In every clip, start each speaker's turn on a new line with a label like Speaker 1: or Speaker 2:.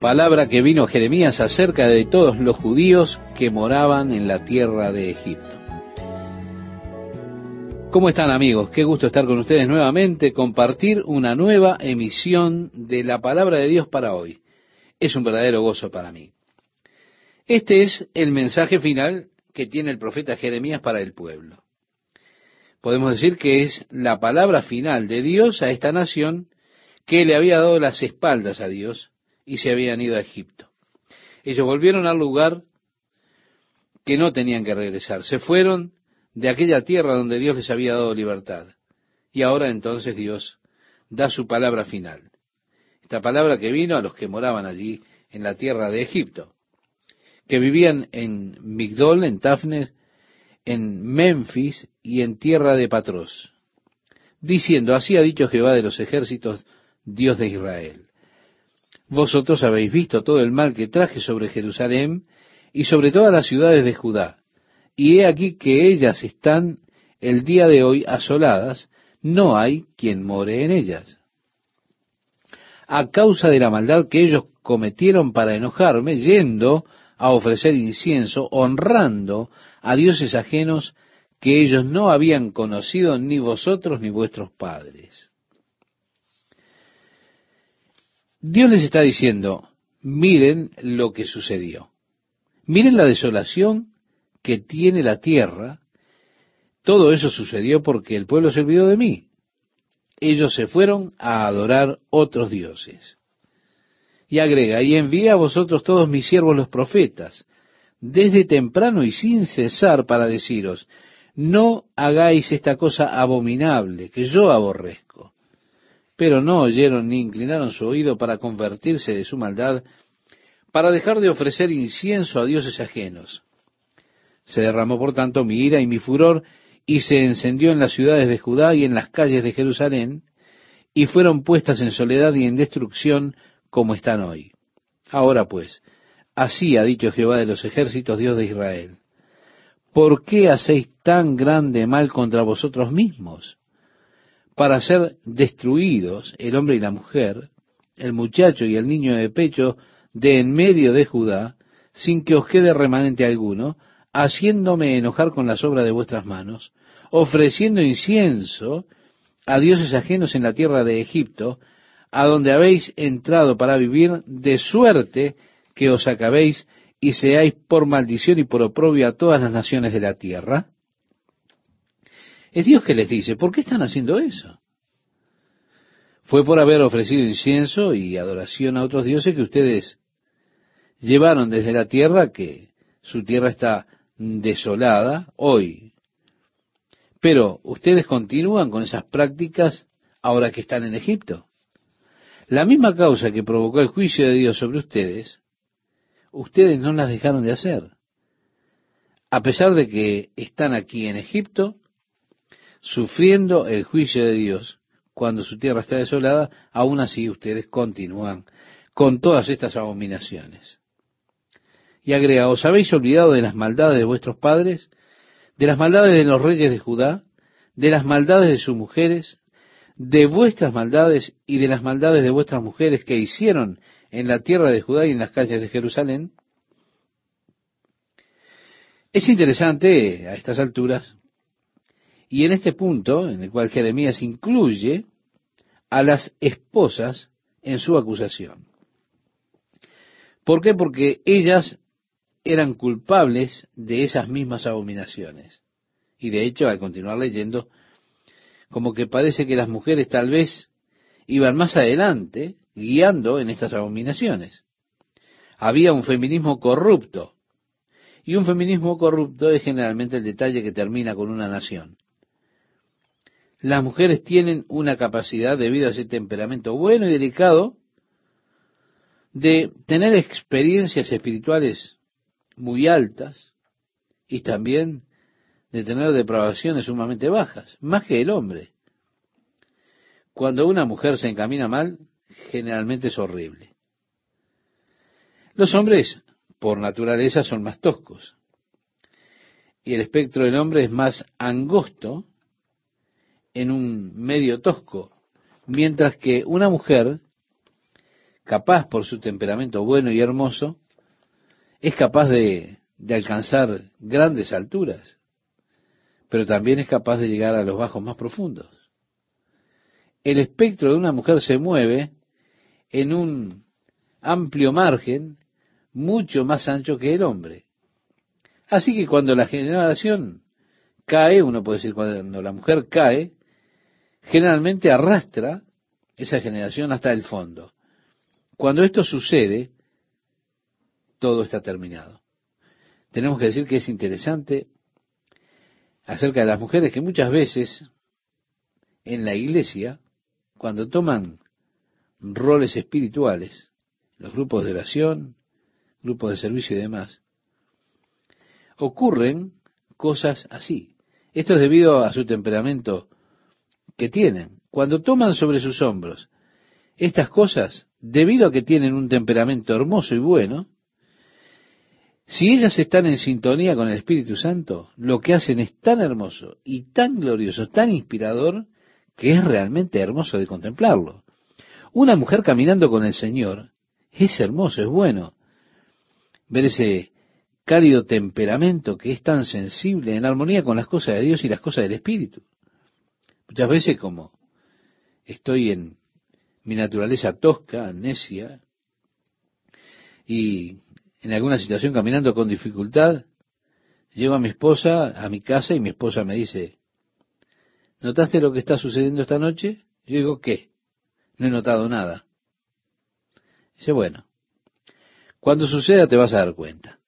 Speaker 1: palabra que vino Jeremías acerca de todos los judíos que moraban en la tierra de Egipto. ¿Cómo están amigos? Qué gusto estar con ustedes nuevamente, compartir una nueva emisión de la palabra de Dios para hoy. Es un verdadero gozo para mí. Este es el mensaje final que tiene el profeta Jeremías para el pueblo. Podemos decir que es la palabra final de Dios a esta nación que le había dado las espaldas a Dios y se habían ido a Egipto. Ellos volvieron al lugar que no tenían que regresar. Se fueron de aquella tierra donde Dios les había dado libertad. Y ahora entonces Dios da su palabra final. Esta palabra que vino a los que moraban allí en la tierra de Egipto, que vivían en Migdol, en Tafnes, en Memphis y en tierra de Patros, diciendo, así ha dicho Jehová de los ejércitos, Dios de Israel. Vosotros habéis visto todo el mal que traje sobre Jerusalén y sobre todas las ciudades de Judá, y he aquí que ellas están el día de hoy asoladas, no hay quien more en ellas. A causa de la maldad que ellos cometieron para enojarme, yendo a ofrecer incienso, honrando a dioses ajenos que ellos no habían conocido ni vosotros ni vuestros padres. Dios les está diciendo, miren lo que sucedió. Miren la desolación que tiene la tierra. Todo eso sucedió porque el pueblo se olvidó de mí. Ellos se fueron a adorar otros dioses. Y agrega, y envía a vosotros todos mis siervos los profetas, desde temprano y sin cesar para deciros, no hagáis esta cosa abominable que yo aborrezco. Pero no oyeron ni inclinaron su oído para convertirse de su maldad, para dejar de ofrecer incienso a dioses ajenos. Se derramó por tanto mi ira y mi furor, y se encendió en las ciudades de Judá y en las calles de Jerusalén, y fueron puestas en soledad y en destrucción como están hoy. Ahora pues, así ha dicho Jehová de los ejércitos, Dios de Israel, ¿por qué hacéis tan grande mal contra vosotros mismos? Para ser destruidos el hombre y la mujer, el muchacho y el niño de pecho de en medio de Judá, sin que os quede remanente alguno, haciéndome enojar con las obras de vuestras manos, ofreciendo incienso a dioses ajenos en la tierra de Egipto, a donde habéis entrado para vivir, de suerte que os acabéis y seáis por maldición y por oprobio a todas las naciones de la tierra? Es Dios que les dice, ¿por qué están haciendo eso? Fue por haber ofrecido incienso y adoración a otros dioses que ustedes llevaron desde la tierra, que su tierra está desolada hoy. Pero ustedes continúan con esas prácticas ahora que están en Egipto. La misma causa que provocó el juicio de Dios sobre ustedes, ustedes no las dejaron de hacer. A pesar de que están aquí en Egipto, sufriendo el juicio de Dios, cuando su tierra está desolada, aún así ustedes continúan con todas estas abominaciones. Y agrega, ¿os habéis olvidado de las maldades de vuestros padres? ¿De las maldades de los reyes de Judá? ¿De las maldades de sus mujeres? de vuestras maldades y de las maldades de vuestras mujeres que hicieron en la tierra de Judá y en las calles de Jerusalén? Es interesante a estas alturas, y en este punto, en el cual Jeremías incluye a las esposas en su acusación. ¿Por qué? Porque ellas eran culpables de esas mismas abominaciones. Y de hecho, al continuar leyendo, como que parece que las mujeres tal vez iban más adelante guiando en estas abominaciones. Había un feminismo corrupto. Y un feminismo corrupto es generalmente el detalle que termina con una nación. Las mujeres tienen una capacidad, debido a ese temperamento bueno y delicado, de tener experiencias espirituales muy altas y también de tener depravaciones sumamente bajas, más que el hombre. Cuando una mujer se encamina mal, generalmente es horrible. Los hombres, por naturaleza, son más toscos. Y el espectro del hombre es más angosto en un medio tosco, mientras que una mujer capaz por su temperamento bueno y hermoso, es capaz de, alcanzar grandes alturas, pero también es capaz de llegar a los bajos más profundos. El espectro de una mujer se mueve en un amplio margen mucho más ancho que el hombre. Así que cuando la generación cae, uno puede decir cuando la mujer cae, generalmente arrastra esa generación hasta el fondo. Cuando esto sucede, todo está terminado. Tenemos que decir que es interesante acerca de las mujeres que muchas veces en la iglesia, cuando toman roles espirituales, los grupos de oración, grupos de servicio y demás, ocurren cosas así. Esto es debido a su temperamento que tienen. Cuando toman sobre sus hombros estas cosas, debido a que tienen un temperamento hermoso y bueno, si ellas están en sintonía con el Espíritu Santo, lo que hacen es tan hermoso y tan glorioso, tan inspirador, que es realmente hermoso de contemplarlo. Una mujer caminando con el Señor es hermoso, es bueno. Ver ese cálido temperamento que es tan sensible en armonía con las cosas de Dios y las cosas del Espíritu. Muchas veces como estoy en mi naturaleza tosca, necia, y en alguna situación caminando con dificultad, llego a mi esposa a mi casa y mi esposa me dice, ¿notaste lo que está sucediendo esta noche? Yo digo, ¿qué? No he notado nada. Dice, bueno, cuando suceda te vas a dar cuenta.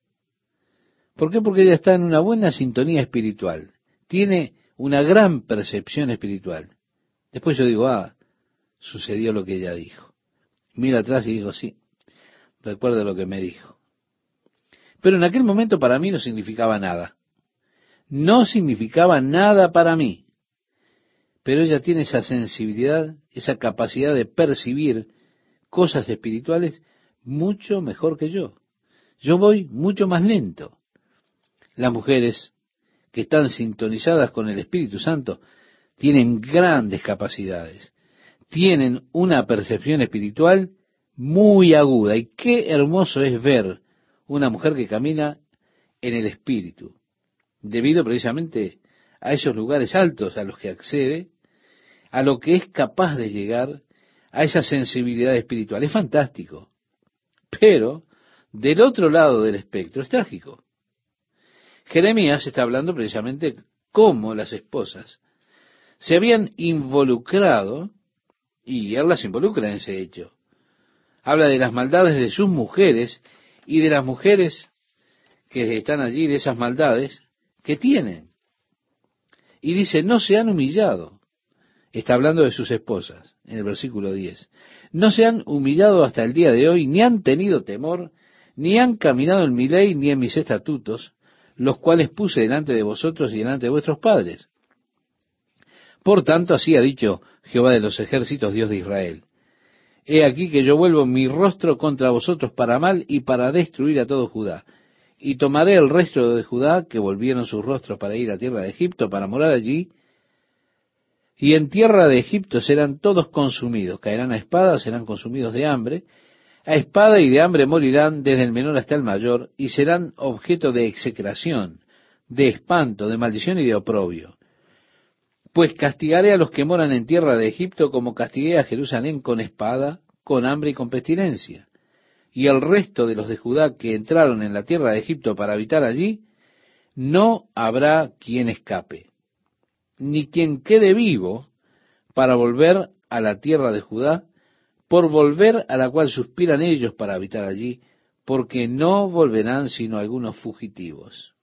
Speaker 1: ¿Por qué? Porque ella está en una buena sintonía espiritual. Tiene una gran percepción espiritual. Después yo digo, ah, sucedió lo que ella dijo. Mira atrás y digo, sí, recuerdo lo que me dijo. Pero en aquel momento para mí no significaba nada. No significaba nada para mí. Pero ella tiene esa sensibilidad, esa capacidad de percibir cosas espirituales mucho mejor que yo. Yo voy mucho más lento. Las mujeres que están sintonizadas con el Espíritu Santo tienen grandes capacidades, tienen una percepción espiritual muy aguda. Y qué hermoso es ver una mujer que camina en el Espíritu, debido precisamente a esos lugares altos a los que accede, a lo que es capaz de llegar a esa sensibilidad espiritual. Es fantástico. Pero del otro lado del espectro es trágico. Jeremías está hablando precisamente cómo las esposas se habían involucrado, y él las involucra en ese hecho. Habla de las maldades de sus mujeres y de las mujeres que están allí, de esas maldades que tienen. Y dice, no se han humillado. Está hablando de sus esposas, en el versículo 10. No se han humillado hasta el día de hoy, ni han tenido temor, ni han caminado en mi ley, ni en mis estatutos, los cuales puse delante de vosotros y delante de vuestros padres. Por tanto, así ha dicho Jehová de los ejércitos, Dios de Israel. He aquí que yo vuelvo mi rostro contra vosotros para mal y para destruir a todo Judá. Y tomaré el resto de Judá, que volvieron sus rostros para ir a tierra de Egipto, para morar allí, y en tierra de Egipto serán todos consumidos, caerán a espada, serán consumidos de hambre, a espada y de hambre morirán desde el menor hasta el mayor, y serán objeto de execración, de espanto, de maldición y de oprobio. Pues castigaré a los que moran en tierra de Egipto como castigué a Jerusalén con espada, con hambre y con pestilencia. Y el resto de los de Judá que entraron en la tierra de Egipto para habitar allí, no habrá quien escape, ni quien quede vivo para volver a la tierra de Judá, por volver a la cual suspiran ellos para habitar allí, porque no volverán sino algunos fugitivos.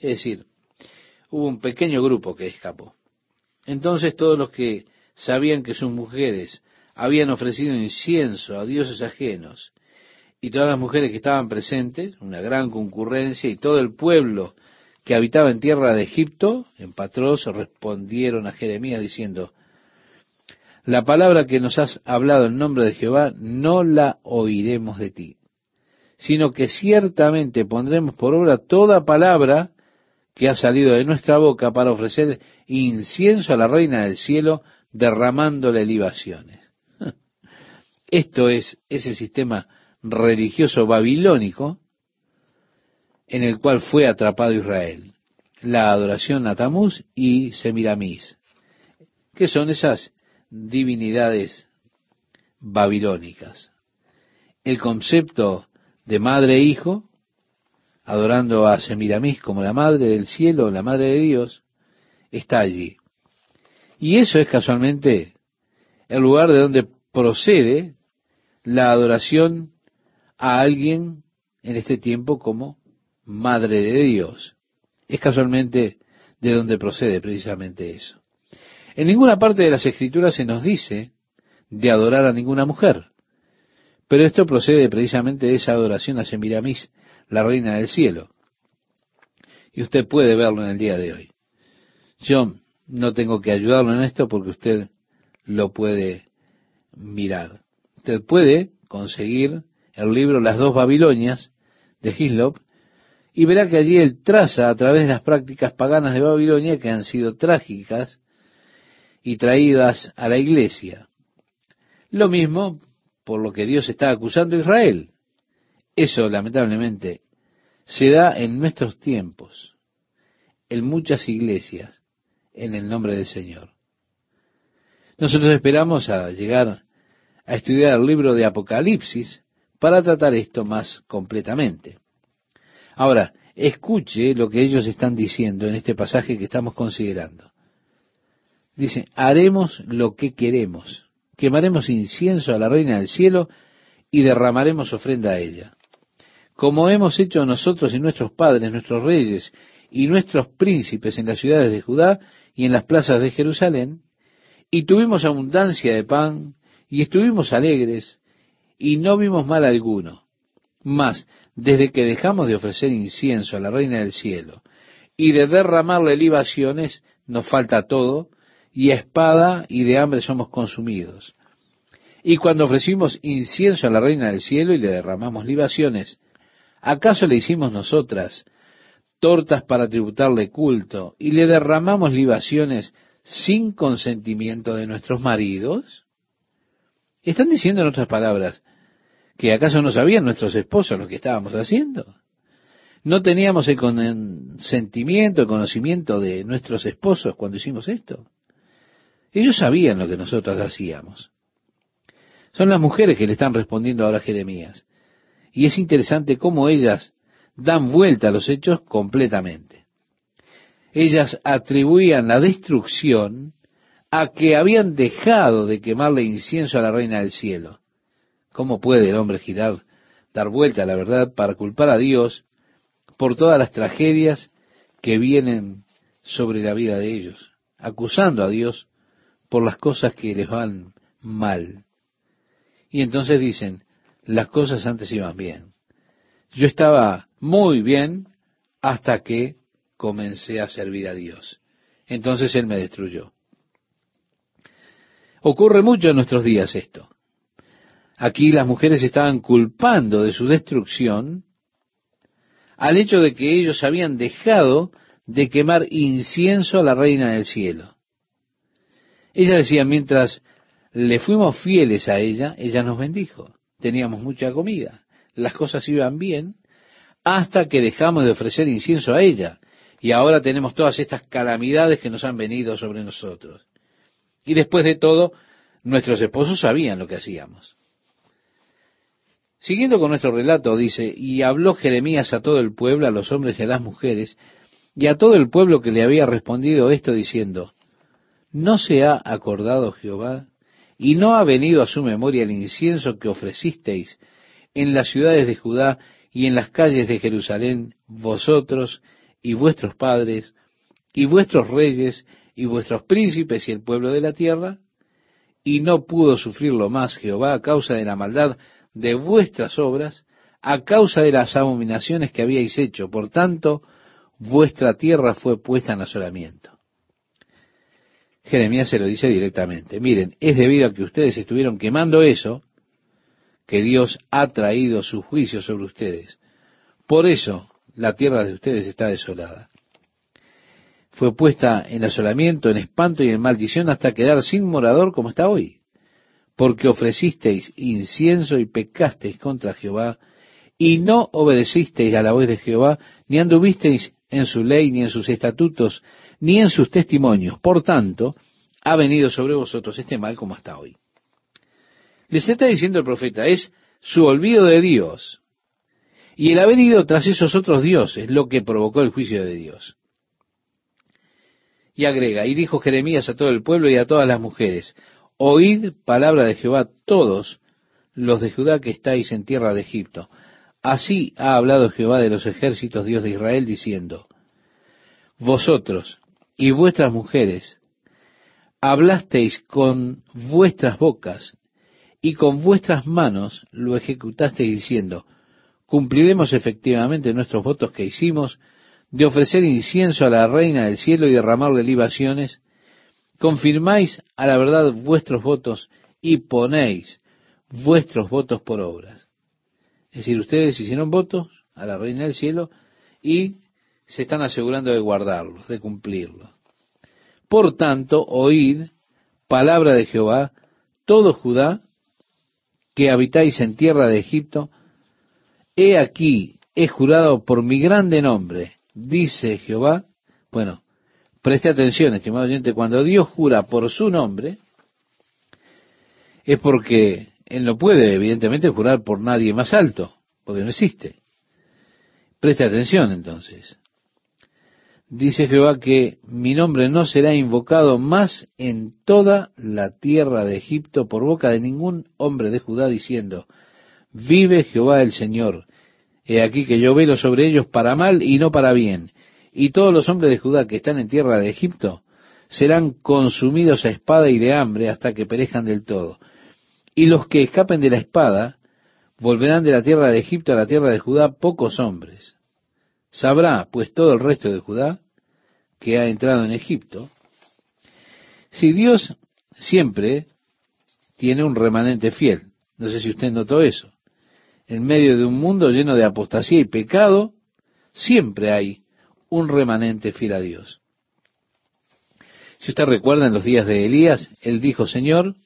Speaker 1: Es decir, hubo un pequeño grupo que escapó. Entonces todos los que sabían que sus mujeres habían ofrecido incienso a dioses ajenos, y todas las mujeres que estaban presentes, una gran concurrencia, y todo el pueblo que habitaba en tierra de Egipto, en Patros, respondieron a Jeremías diciendo, la palabra que nos has hablado en nombre de Jehová no la oiremos de ti, sino que ciertamente pondremos por obra toda palabra que ha salido de nuestra boca para ofrecer incienso a la reina del cielo, derramándole libaciones. Esto es ese sistema religioso babilónico en el cual fue atrapado Israel. La adoración a Tamuz y Semiramis, que son esas divinidades babilónicas. El concepto de madre e hijo, adorando a Semiramis como la madre del cielo, la madre de Dios, está allí. Y eso es casualmente el lugar de donde procede la adoración a alguien en este tiempo como Madre de Dios. Es casualmente de donde procede precisamente eso. En ninguna parte de las escrituras se nos dice de adorar a ninguna mujer, pero esto procede precisamente de esa adoración a Semiramis, la reina del cielo. Y usted puede verlo en el día de hoy. Yo no tengo que ayudarlo en esto porque usted lo puede mirar. Usted puede conseguir el libro Las dos Babilonias de Hislop y verá que allí él traza a través de las prácticas paganas de Babilonia que han sido trágicas y traídas a la iglesia. Lo mismo por lo que Dios está acusando a Israel. Eso, lamentablemente, se da en nuestros tiempos, en muchas iglesias, en el nombre del Señor. Nosotros esperamos a llegar a estudiar el libro de Apocalipsis para tratar esto más completamente. Ahora, escuche lo que ellos están diciendo en este pasaje que estamos considerando. Dicen, haremos lo que queremos, quemaremos incienso a la reina del cielo y derramaremos ofrenda a ella. Como hemos hecho nosotros y nuestros padres, nuestros reyes y nuestros príncipes en las ciudades de Judá y en las plazas de Jerusalén, y tuvimos abundancia de pan, y estuvimos alegres, y no vimos mal alguno. Mas, desde que dejamos de ofrecer incienso a la Reina del Cielo y de derramarle libaciones, nos falta todo, y espada y de hambre somos consumidos. Y cuando ofrecimos incienso a la Reina del Cielo y le derramamos libaciones, ¿acaso le hicimos nosotras tortas para tributarle culto y le derramamos libaciones sin consentimiento de nuestros maridos? Están diciendo en otras palabras, ¿Que acaso no sabían nuestros esposos lo que estábamos haciendo? ¿No teníamos el consentimiento, el conocimiento de nuestros esposos cuando hicimos esto? Ellos sabían lo que nosotros hacíamos. Son las mujeres que le están respondiendo ahora a Jeremías. Y es interesante cómo ellas dan vuelta a los hechos completamente. Ellas atribuían la destrucción a que habían dejado de quemarle incienso a la reina del cielo. ¿Cómo puede el hombre girar, dar vuelta a la verdad para culpar a Dios por todas las tragedias que vienen sobre la vida de ellos, acusando a Dios por las cosas que les van mal? Y entonces dicen, las cosas antes iban bien. Yo estaba muy bien hasta que comencé a servir a Dios. Entonces Él me destruyó. Ocurre mucho en nuestros días esto. Aquí las mujeres estaban culpando de su destrucción al hecho de que ellos habían dejado de quemar incienso a la reina del cielo. Ella decía, mientras le fuimos fieles a ella, ella nos bendijo. Teníamos mucha comida, las cosas iban bien, hasta que dejamos de ofrecer incienso a ella. Y ahora tenemos todas estas calamidades que nos han venido sobre nosotros. Y después de todo, nuestros esposos sabían lo que hacíamos. Siguiendo con nuestro relato, dice, y habló Jeremías a todo el pueblo, a los hombres y a las mujeres, y a todo el pueblo que le había respondido esto diciendo, ¿no se ha acordado Jehová y no ha venido a su memoria el incienso que ofrecisteis en las ciudades de Judá y en las calles de Jerusalén, vosotros y vuestros padres, y vuestros reyes, y vuestros príncipes y el pueblo de la tierra? Y no pudo sufrirlo más Jehová a causa de la maldad de vuestras obras a causa de las abominaciones que habíais hecho. Por tanto, vuestra tierra fue puesta en asolamiento. Jeremías se lo dice directamente. Miren, es debido a que ustedes estuvieron quemando eso que Dios ha traído su juicio sobre ustedes. Por eso la tierra de ustedes está desolada. Fue puesta en asolamiento, en espanto y en maldición hasta quedar sin morador como está hoy. porque ofrecisteis incienso y pecasteis contra Jehová, y no obedecisteis a la voz de Jehová, ni anduvisteis en su ley, ni en sus estatutos, ni en sus testimonios. Por tanto, ha venido sobre vosotros este mal como hasta hoy. Les está diciendo el profeta, es su olvido de Dios. Y el haber ido tras esos otros dioses lo que provocó el juicio de Dios. Y agrega, y dijo Jeremías a todo el pueblo y a todas las mujeres, oíd palabra de Jehová todos los de Judá que estáis en tierra de Egipto. Así ha hablado Jehová de los ejércitos, Dios de Israel, diciendo, vosotros y vuestras mujeres hablasteis con vuestras bocas y con vuestras manos lo ejecutasteis diciendo, cumpliremos efectivamente nuestros votos que hicimos de ofrecer incienso a la reina del cielo y derramarle libaciones, confirmáis a la verdad vuestros votos y ponéis vuestros votos por obras. Es decir, ustedes hicieron votos a la reina del cielo y se están asegurando de guardarlos, de cumplirlos. Por tanto, oíd palabra de Jehová, todo Judá, que habitáis en tierra de Egipto, he aquí, he jurado por mi grande nombre, dice Jehová. Bueno, preste atención, estimado oyente, cuando Dios jura por su nombre, es porque Él no puede, evidentemente, jurar por nadie más alto, porque no existe. Preste atención entonces dice Jehová que mi nombre no será invocado más en toda la tierra de Egipto por boca de ningún hombre de Judá diciendo, vive Jehová el Señor. He aquí que yo velo sobre ellos para mal y no para bien. Y todos los hombres de Judá que están en tierra de Egipto serán consumidos a espada y de hambre hasta que perezcan del todo. Y los que escapen de la espada volverán de la tierra de Egipto a la tierra de Judá pocos hombres Sabrá pues todo el resto de Judá que ha entrado en Egipto. Si Dios siempre tiene un remanente fiel, no sé si usted notó eso, en medio de un mundo lleno de apostasía y pecado, siempre hay un remanente fiel a Dios. Si usted recuerda en los días de Elías, él dijo, Señor,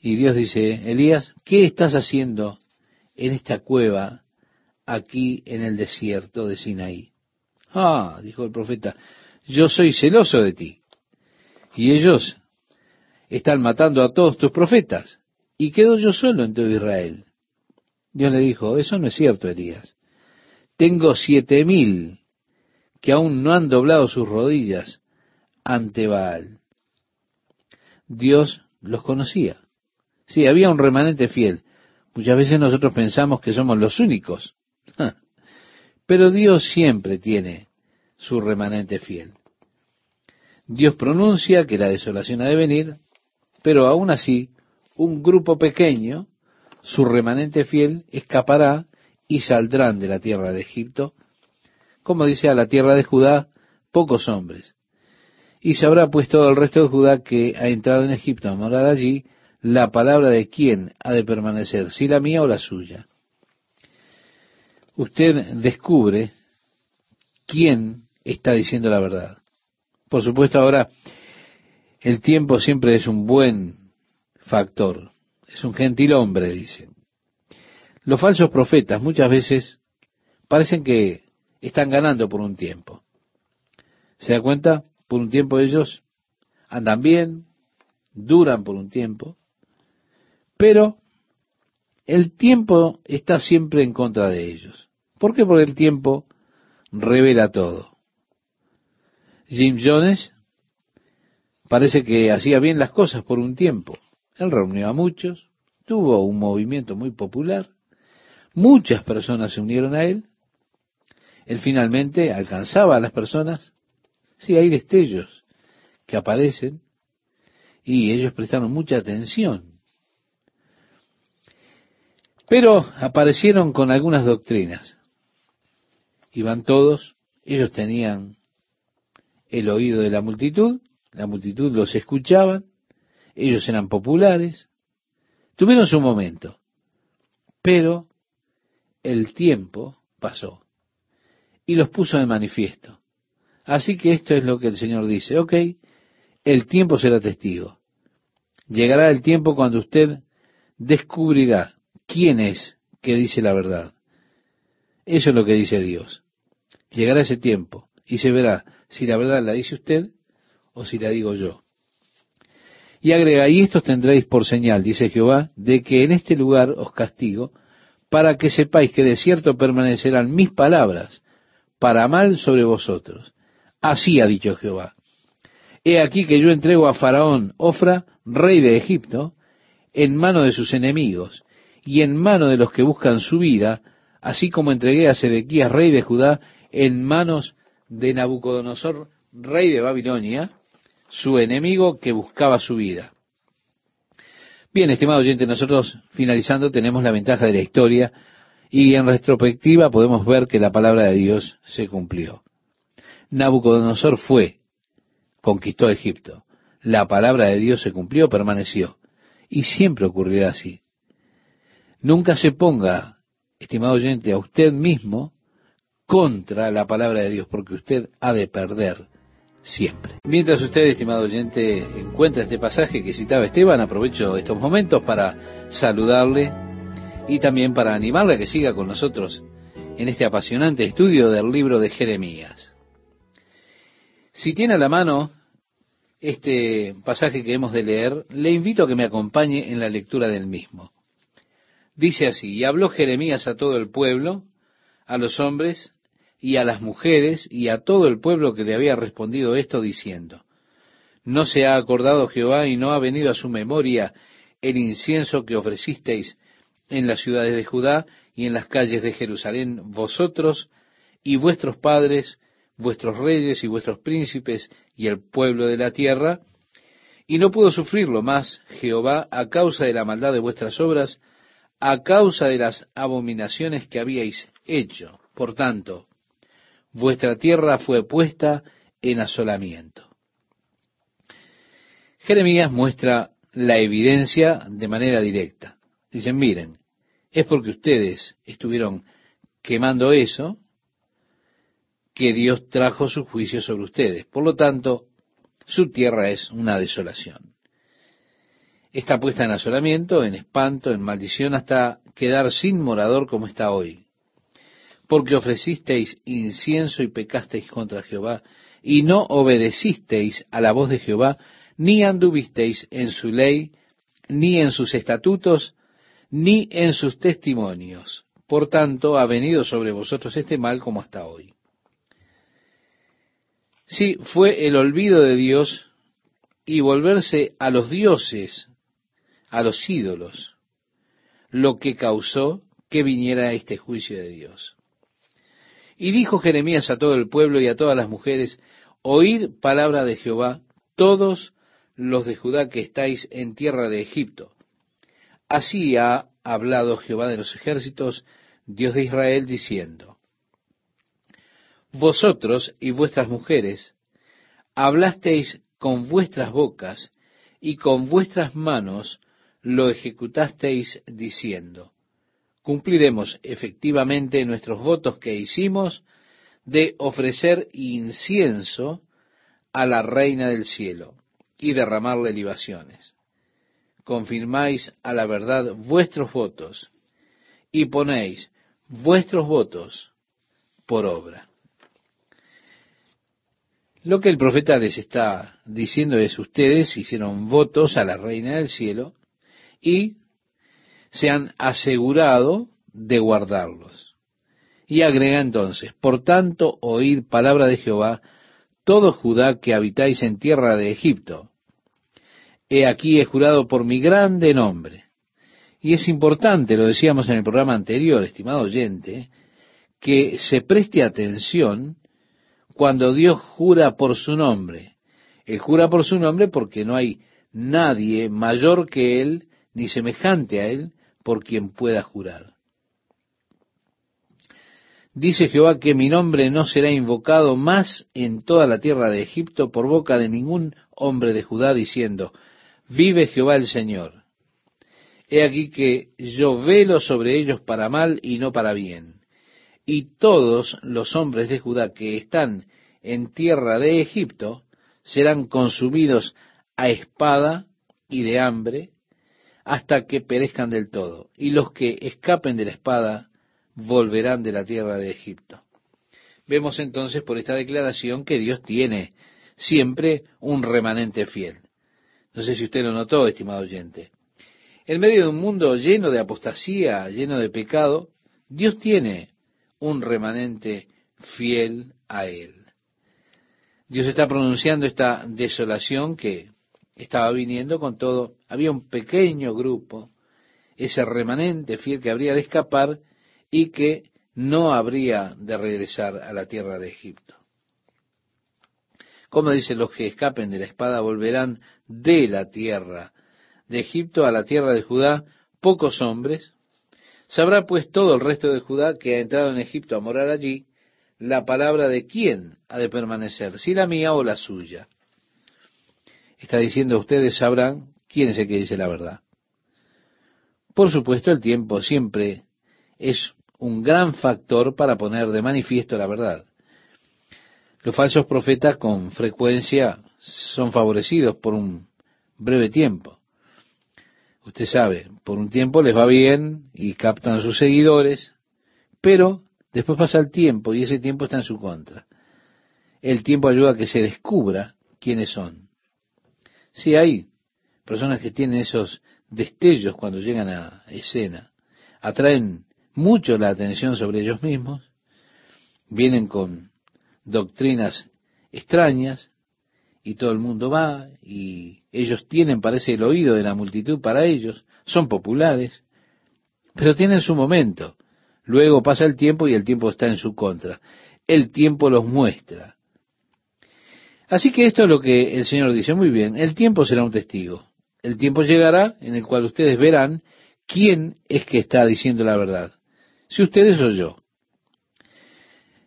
Speaker 1: y Dios dice, Elías, ¿qué estás haciendo en esta cueva aquí en el desierto de Sinaí. Ah, dijo el profeta, yo soy celoso de ti. Y ellos están matando a todos tus profetas. Y quedo yo solo en todo Israel. Dios le dijo, eso no es cierto, Elías. Tengo siete mil que aún no han doblado sus rodillas ante Baal. Dios los conocía. Sí, había un remanente fiel. Muchas veces nosotros pensamos que somos los únicos pero Dios siempre tiene su remanente fiel. Dios pronuncia que la desolación ha de venir, pero aún así, un grupo pequeño, su remanente fiel, escapará y saldrán de la tierra de Egipto, como dice a la tierra de Judá, pocos hombres. Y se habrá pues todo el resto de Judá que ha entrado en Egipto a morar allí, la palabra de quién ha de permanecer, si la mía o la suya usted descubre quién está diciendo la verdad. Por supuesto, ahora el tiempo siempre es un buen factor, es un gentil hombre, dicen. Los falsos profetas muchas veces parecen que están ganando por un tiempo. ¿Se da cuenta? Por un tiempo ellos andan bien, duran por un tiempo, pero el tiempo está siempre en contra de ellos. ¿Por qué? Porque el tiempo revela todo. Jim Jones parece que hacía bien las cosas por un tiempo. Él reunió a muchos, tuvo un movimiento muy popular, muchas personas se unieron a él, él finalmente alcanzaba a las personas. Sí, hay destellos que aparecen y ellos prestaron mucha atención. Pero aparecieron con algunas doctrinas iban todos, ellos tenían el oído de la multitud, la multitud los escuchaba, ellos eran populares, tuvieron su momento, pero el tiempo pasó y los puso de manifiesto. Así que esto es lo que el Señor dice, ok, el tiempo será testigo. Llegará el tiempo cuando usted descubrirá quién es que dice la verdad. Eso es lo que dice Dios. Llegará ese tiempo y se verá si la verdad la dice usted o si la digo yo. Y agrega, y esto tendréis por señal, dice Jehová, de que en este lugar os castigo, para que sepáis que de cierto permanecerán mis palabras para mal sobre vosotros. Así ha dicho Jehová. He aquí que yo entrego a Faraón Ofra, rey de Egipto, en mano de sus enemigos, y en mano de los que buscan su vida, así como entregué a Sedequías, rey de Judá, en manos de Nabucodonosor, rey de Babilonia, su enemigo que buscaba su vida. Bien, estimado oyente, nosotros finalizando tenemos la ventaja de la historia y en retrospectiva podemos ver que la palabra de Dios se cumplió. Nabucodonosor fue, conquistó Egipto. La palabra de Dios se cumplió, permaneció. Y siempre ocurrirá así. Nunca se ponga, estimado oyente, a usted mismo contra la palabra de Dios, porque usted ha de perder siempre. Mientras usted, estimado oyente, encuentra este pasaje que citaba Esteban, aprovecho estos momentos para saludarle y también para animarle a que siga con nosotros en este apasionante estudio del libro de Jeremías. Si tiene a la mano este pasaje que hemos de leer, le invito a que me acompañe en la lectura del mismo. Dice así, y habló Jeremías a todo el pueblo, a los hombres y a las mujeres y a todo el pueblo que le había respondido esto diciendo, ¿no se ha acordado Jehová y no ha venido a su memoria el incienso que ofrecisteis en las ciudades de Judá y en las calles de Jerusalén, vosotros y vuestros padres, vuestros reyes y vuestros príncipes y el pueblo de la tierra? Y no pudo sufrirlo más Jehová a causa de la maldad de vuestras obras, a causa de las abominaciones que habíais hecho. Por tanto, vuestra tierra fue puesta en asolamiento. Jeremías muestra la evidencia de manera directa. Dicen, miren, es porque ustedes estuvieron quemando eso que Dios trajo su juicio sobre ustedes. Por lo tanto, su tierra es una desolación. Está puesta en asolamiento, en espanto, en maldición, hasta quedar sin morador como está hoy porque ofrecisteis incienso y pecasteis contra Jehová, y no obedecisteis a la voz de Jehová, ni anduvisteis en su ley, ni en sus estatutos, ni en sus testimonios. Por tanto, ha venido sobre vosotros este mal como hasta hoy. Sí, fue el olvido de Dios y volverse a los dioses, a los ídolos, lo que causó que viniera este juicio de Dios. Y dijo Jeremías a todo el pueblo y a todas las mujeres, oíd palabra de Jehová, todos los de Judá que estáis en tierra de Egipto. Así ha hablado Jehová de los ejércitos, Dios de Israel, diciendo, Vosotros y vuestras mujeres hablasteis con vuestras bocas y con vuestras manos lo ejecutasteis diciendo, cumpliremos efectivamente nuestros votos que hicimos de ofrecer incienso a la reina del cielo y derramarle libaciones. Confirmáis a la verdad vuestros votos y ponéis vuestros votos por obra. Lo que el profeta les está diciendo es, ustedes hicieron votos a la reina del cielo y se han asegurado de guardarlos. Y agrega entonces, por tanto, oíd palabra de Jehová, todo Judá que habitáis en tierra de Egipto. He aquí he jurado por mi grande nombre. Y es importante, lo decíamos en el programa anterior, estimado oyente, que se preste atención cuando Dios jura por su nombre. Él jura por su nombre porque no hay nadie mayor que Él, ni semejante a Él, por quien pueda jurar. Dice Jehová que mi nombre no será invocado más en toda la tierra de Egipto por boca de ningún hombre de Judá, diciendo, vive Jehová el Señor. He aquí que yo velo sobre ellos para mal y no para bien. Y todos los hombres de Judá que están en tierra de Egipto serán consumidos a espada y de hambre hasta que perezcan del todo, y los que escapen de la espada volverán de la tierra de Egipto. Vemos entonces por esta declaración que Dios tiene siempre un remanente fiel. No sé si usted lo notó, estimado oyente. En medio de un mundo lleno de apostasía, lleno de pecado, Dios tiene un remanente fiel a Él. Dios está pronunciando esta desolación que estaba viniendo con todo. Había un pequeño grupo, ese remanente fiel que habría de escapar y que no habría de regresar a la tierra de Egipto. Como dice, los que escapen de la espada volverán de la tierra de Egipto a la tierra de Judá, pocos hombres. Sabrá pues todo el resto de Judá que ha entrado en Egipto a morar allí, la palabra de quién ha de permanecer, si la mía o la suya. Está diciendo ustedes sabrán quién es el que dice la verdad. Por supuesto, el tiempo siempre es un gran factor para poner de manifiesto la verdad. Los falsos profetas con frecuencia son favorecidos por un breve tiempo. Usted sabe, por un tiempo les va bien y captan a sus seguidores, pero después pasa el tiempo y ese tiempo está en su contra. El tiempo ayuda a que se descubra quiénes son. Sí, hay personas que tienen esos destellos cuando llegan a escena, atraen mucho la atención sobre ellos mismos, vienen con doctrinas extrañas y todo el mundo va y ellos tienen, parece, el oído de la multitud para ellos, son populares, pero tienen su momento. Luego pasa el tiempo y el tiempo está en su contra. El tiempo los muestra. Así que esto es lo que el Señor dice. Muy bien, el tiempo será un testigo. El tiempo llegará en el cual ustedes verán quién es que está diciendo la verdad. Si ustedes o yo.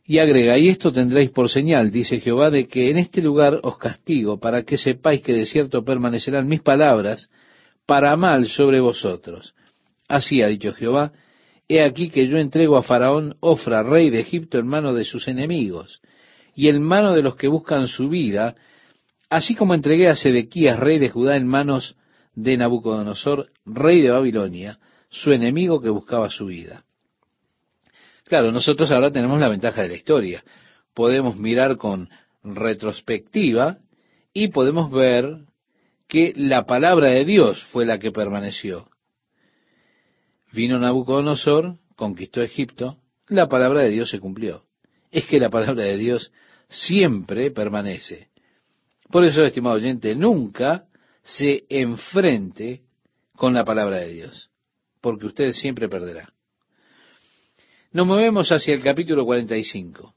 Speaker 1: Y agrega, y esto tendréis por señal, dice Jehová, de que en este lugar os castigo, para que sepáis que de cierto permanecerán mis palabras para mal sobre vosotros. Así ha dicho Jehová, he aquí que yo entrego a Faraón Ofra, rey de Egipto, en mano de sus enemigos, y en mano de los que buscan su vida, así como entregué a Sedequías, rey de Judá, en manos de Nabucodonosor, rey de Babilonia, su enemigo que buscaba su vida. Claro, nosotros ahora tenemos la ventaja de la historia. Podemos mirar con retrospectiva y podemos ver que la palabra de Dios fue la que permaneció. Vino Nabucodonosor, conquistó Egipto, la palabra de Dios se cumplió. Es que la palabra de Dios siempre permanece. Por eso, estimado oyente, nunca se enfrente con la palabra de Dios, porque usted siempre perderá. Nos movemos hacia el capítulo 45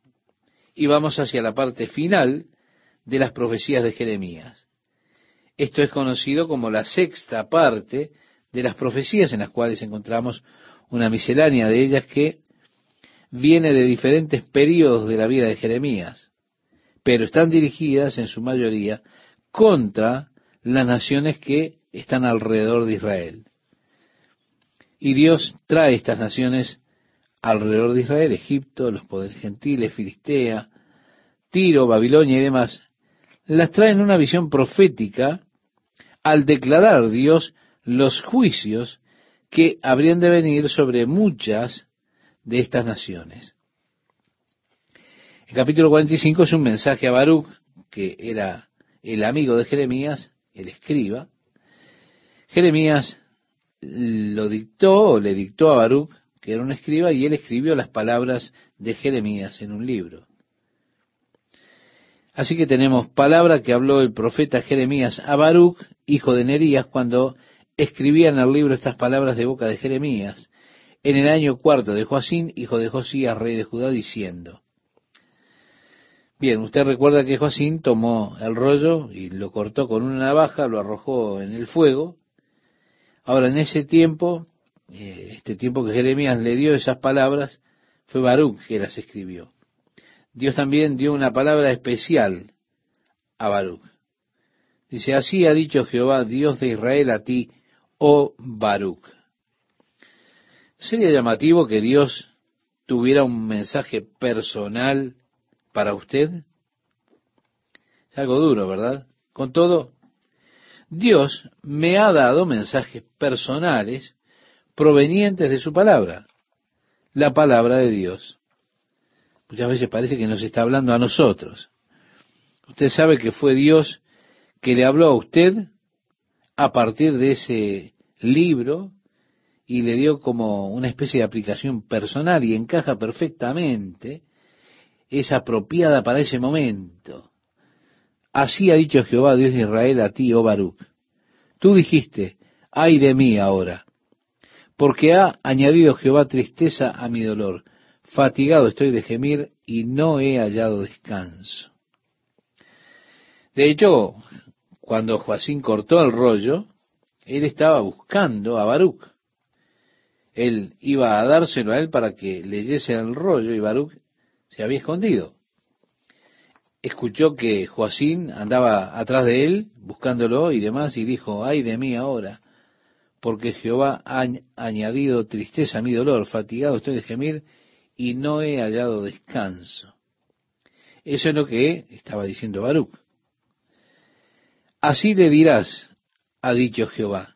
Speaker 1: y vamos hacia la parte final de las profecías de Jeremías. Esto es conocido como la sexta parte de las profecías en las cuales encontramos una miscelánea de ellas que viene de diferentes periodos de la vida de Jeremías, pero están dirigidas en su mayoría contra las naciones que están alrededor de Israel. Y Dios trae estas naciones alrededor de Israel, Egipto, los poderes gentiles, Filistea, Tiro, Babilonia y demás, las trae en una visión profética al declarar Dios los juicios que habrían de venir sobre muchas de estas naciones. El capítulo 45 es un mensaje a Baruch, que era el amigo de Jeremías, el escriba. Jeremías lo dictó le dictó a Baruch que era un escriba, y él escribió las palabras de Jeremías en un libro. Así que tenemos palabra que habló el profeta Jeremías a Baruch, hijo de Nerías, cuando escribía en el libro estas palabras de boca de Jeremías, en el año cuarto de Joacín, hijo de Josías, rey de Judá, diciendo, Bien, usted recuerda que Joacín tomó el rollo y lo cortó con una navaja, lo arrojó en el fuego. Ahora, en ese tiempo, eh, este tiempo que Jeremías le dio esas palabras, fue Baruch que las escribió. Dios también dio una palabra especial a Baruch. Dice, así ha dicho Jehová, Dios de Israel, a ti, oh Baruch. ¿Sería llamativo que Dios tuviera un mensaje personal para usted? Es algo duro, ¿verdad? Con todo, Dios me ha dado mensajes personales provenientes de su palabra, la palabra de Dios. Muchas veces parece que nos está hablando a nosotros. Usted sabe que fue Dios que le habló a usted a partir de ese libro y le dio como una especie de aplicación personal y encaja perfectamente, es apropiada para ese momento. Así ha dicho Jehová Dios de Israel a ti, oh Baruch. Tú dijiste, ay de mí ahora, porque ha añadido Jehová tristeza a mi dolor. Fatigado estoy de gemir y no he hallado descanso. De hecho, cuando Joacín cortó el rollo, él estaba buscando a Baruch. Él iba a dárselo a él para que leyese el rollo y Baruch se había escondido. Escuchó que Joacín andaba atrás de él, buscándolo y demás, y dijo, ay de mí ahora, porque Jehová ha añadido tristeza a mi dolor, fatigado estoy de gemir y no he hallado descanso. Eso es lo que estaba diciendo Baruch. Así le dirás, ha dicho Jehová,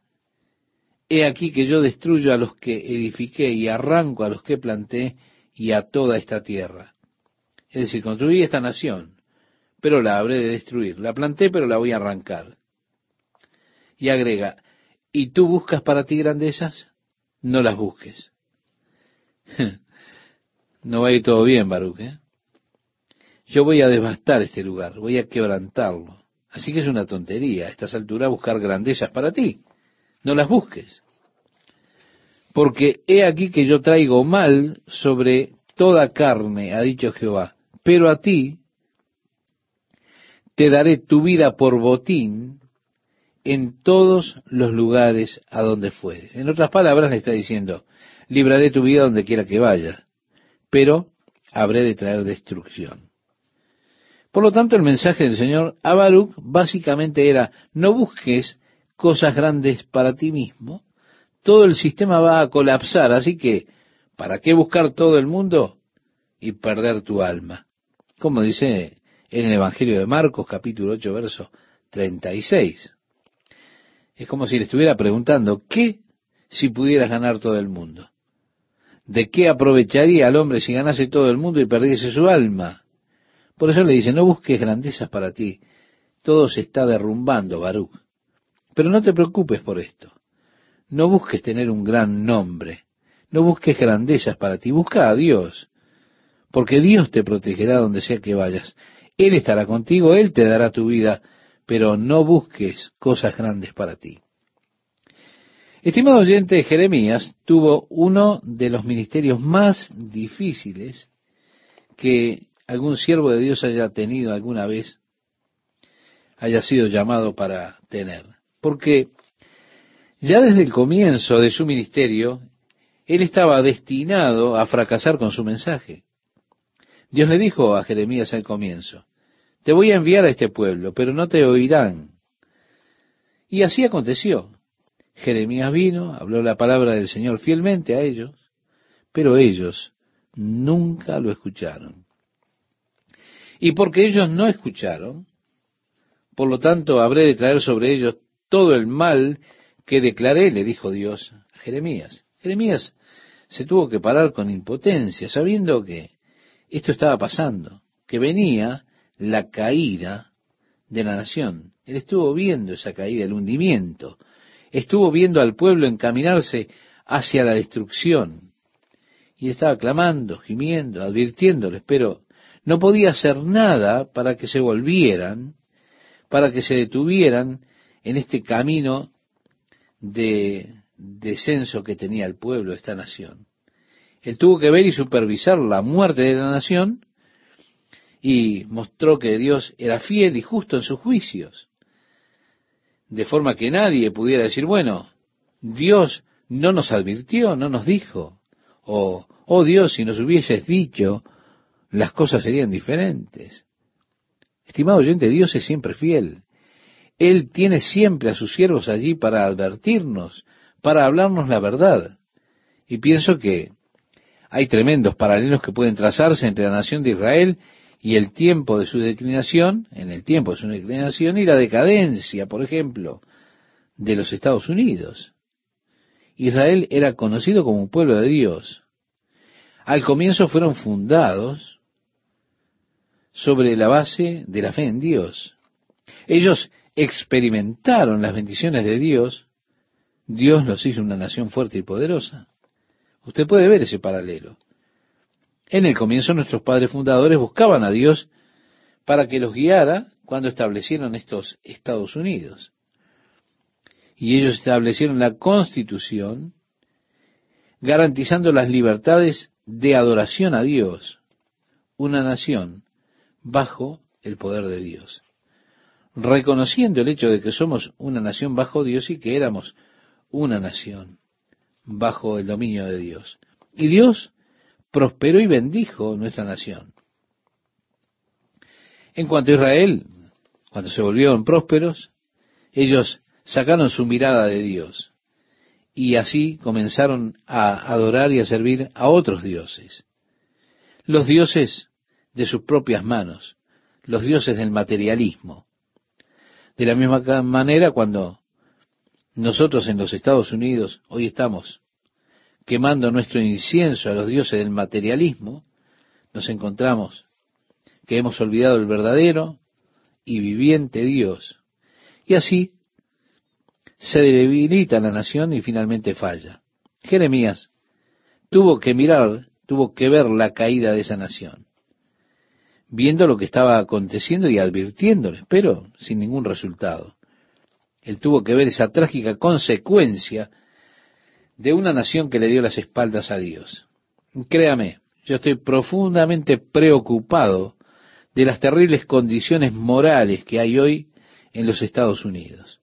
Speaker 1: he aquí que yo destruyo a los que edifiqué y arranco a los que planté y a toda esta tierra. Es decir, construí esta nación, pero la habré de destruir. La planté, pero la voy a arrancar. Y agrega, ¿y tú buscas para ti grandezas? No las busques. no va a ir todo bien, Baruch. ¿eh? Yo voy a devastar este lugar, voy a quebrantarlo. Así que es una tontería a estas alturas buscar grandezas para ti. No las busques. Porque he aquí que yo traigo mal sobre toda carne, ha dicho Jehová. Pero a ti te daré tu vida por botín en todos los lugares a donde fueres. En otras palabras le está diciendo, libraré tu vida donde quiera que vayas, pero habré de traer destrucción. Por lo tanto, el mensaje del Señor a básicamente era, no busques cosas grandes para ti mismo, todo el sistema va a colapsar, así que, ¿para qué buscar todo el mundo y perder tu alma? Como dice en el Evangelio de Marcos, capítulo 8, verso 36. Es como si le estuviera preguntando, ¿qué si pudieras ganar todo el mundo? ¿De qué aprovecharía al hombre si ganase todo el mundo y perdiese su alma? Por eso le dice, no busques grandezas para ti. Todo se está derrumbando, Baruch. Pero no te preocupes por esto. No busques tener un gran nombre. No busques grandezas para ti. Busca a Dios. Porque Dios te protegerá donde sea que vayas. Él estará contigo, Él te dará tu vida, pero no busques cosas grandes para ti. Estimado oyente, Jeremías tuvo uno de los ministerios más difíciles que algún siervo de Dios haya tenido alguna vez, haya sido llamado para tener. Porque ya desde el comienzo de su ministerio, él estaba destinado a fracasar con su mensaje. Dios le dijo a Jeremías al comienzo, te voy a enviar a este pueblo, pero no te oirán. Y así aconteció. Jeremías vino, habló la palabra del Señor fielmente a ellos, pero ellos nunca lo escucharon. Y porque ellos no escucharon, por lo tanto habré de traer sobre ellos todo el mal que declaré, le dijo Dios a Jeremías. Jeremías se tuvo que parar con impotencia, sabiendo que esto estaba pasando, que venía la caída de la nación. Él estuvo viendo esa caída, el hundimiento. Estuvo viendo al pueblo encaminarse hacia la destrucción. Y estaba clamando, gimiendo, advirtiéndoles, pero no podía hacer nada para que se volvieran, para que se detuvieran en este camino de descenso que tenía el pueblo, esta nación. Él tuvo que ver y supervisar la muerte de la nación y mostró que Dios era fiel y justo en sus juicios. De forma que nadie pudiera decir, bueno, Dios no nos advirtió, no nos dijo, o, oh Dios, si nos hubieses dicho, las cosas serían diferentes. Estimado oyente, Dios es siempre fiel. Él tiene siempre a sus siervos allí para advertirnos, para hablarnos la verdad. Y pienso que hay tremendos paralelos que pueden trazarse entre la nación de Israel y el tiempo de su declinación, en el tiempo de su declinación y la decadencia, por ejemplo, de los Estados Unidos. Israel era conocido como un pueblo de Dios. Al comienzo fueron fundados sobre la base de la fe en Dios. Ellos experimentaron las bendiciones de Dios. Dios los hizo una nación fuerte y poderosa. Usted puede ver ese paralelo. En el comienzo nuestros padres fundadores buscaban a Dios para que los guiara cuando establecieron estos Estados Unidos. Y ellos establecieron la constitución garantizando las libertades de adoración a Dios, una nación bajo el poder de Dios, reconociendo el hecho de que somos una nación bajo Dios y que éramos una nación bajo el dominio de Dios. Y Dios prosperó y bendijo nuestra nación. En cuanto a Israel, cuando se volvieron prósperos, ellos sacaron su mirada de Dios y así comenzaron a adorar y a servir a otros dioses. Los dioses de sus propias manos, los dioses del materialismo. De la misma manera, cuando nosotros en los Estados Unidos hoy estamos quemando nuestro incienso a los dioses del materialismo, nos encontramos que hemos olvidado el verdadero y viviente Dios. Y así se debilita la nación y finalmente falla. Jeremías tuvo que mirar, tuvo que ver la caída de esa nación, viendo lo que estaba aconteciendo y advirtiéndoles, pero sin ningún resultado. Él tuvo que ver esa trágica consecuencia de una nación que le dio las espaldas a Dios. Créame, yo estoy profundamente preocupado de las terribles condiciones morales que hay hoy en los Estados Unidos.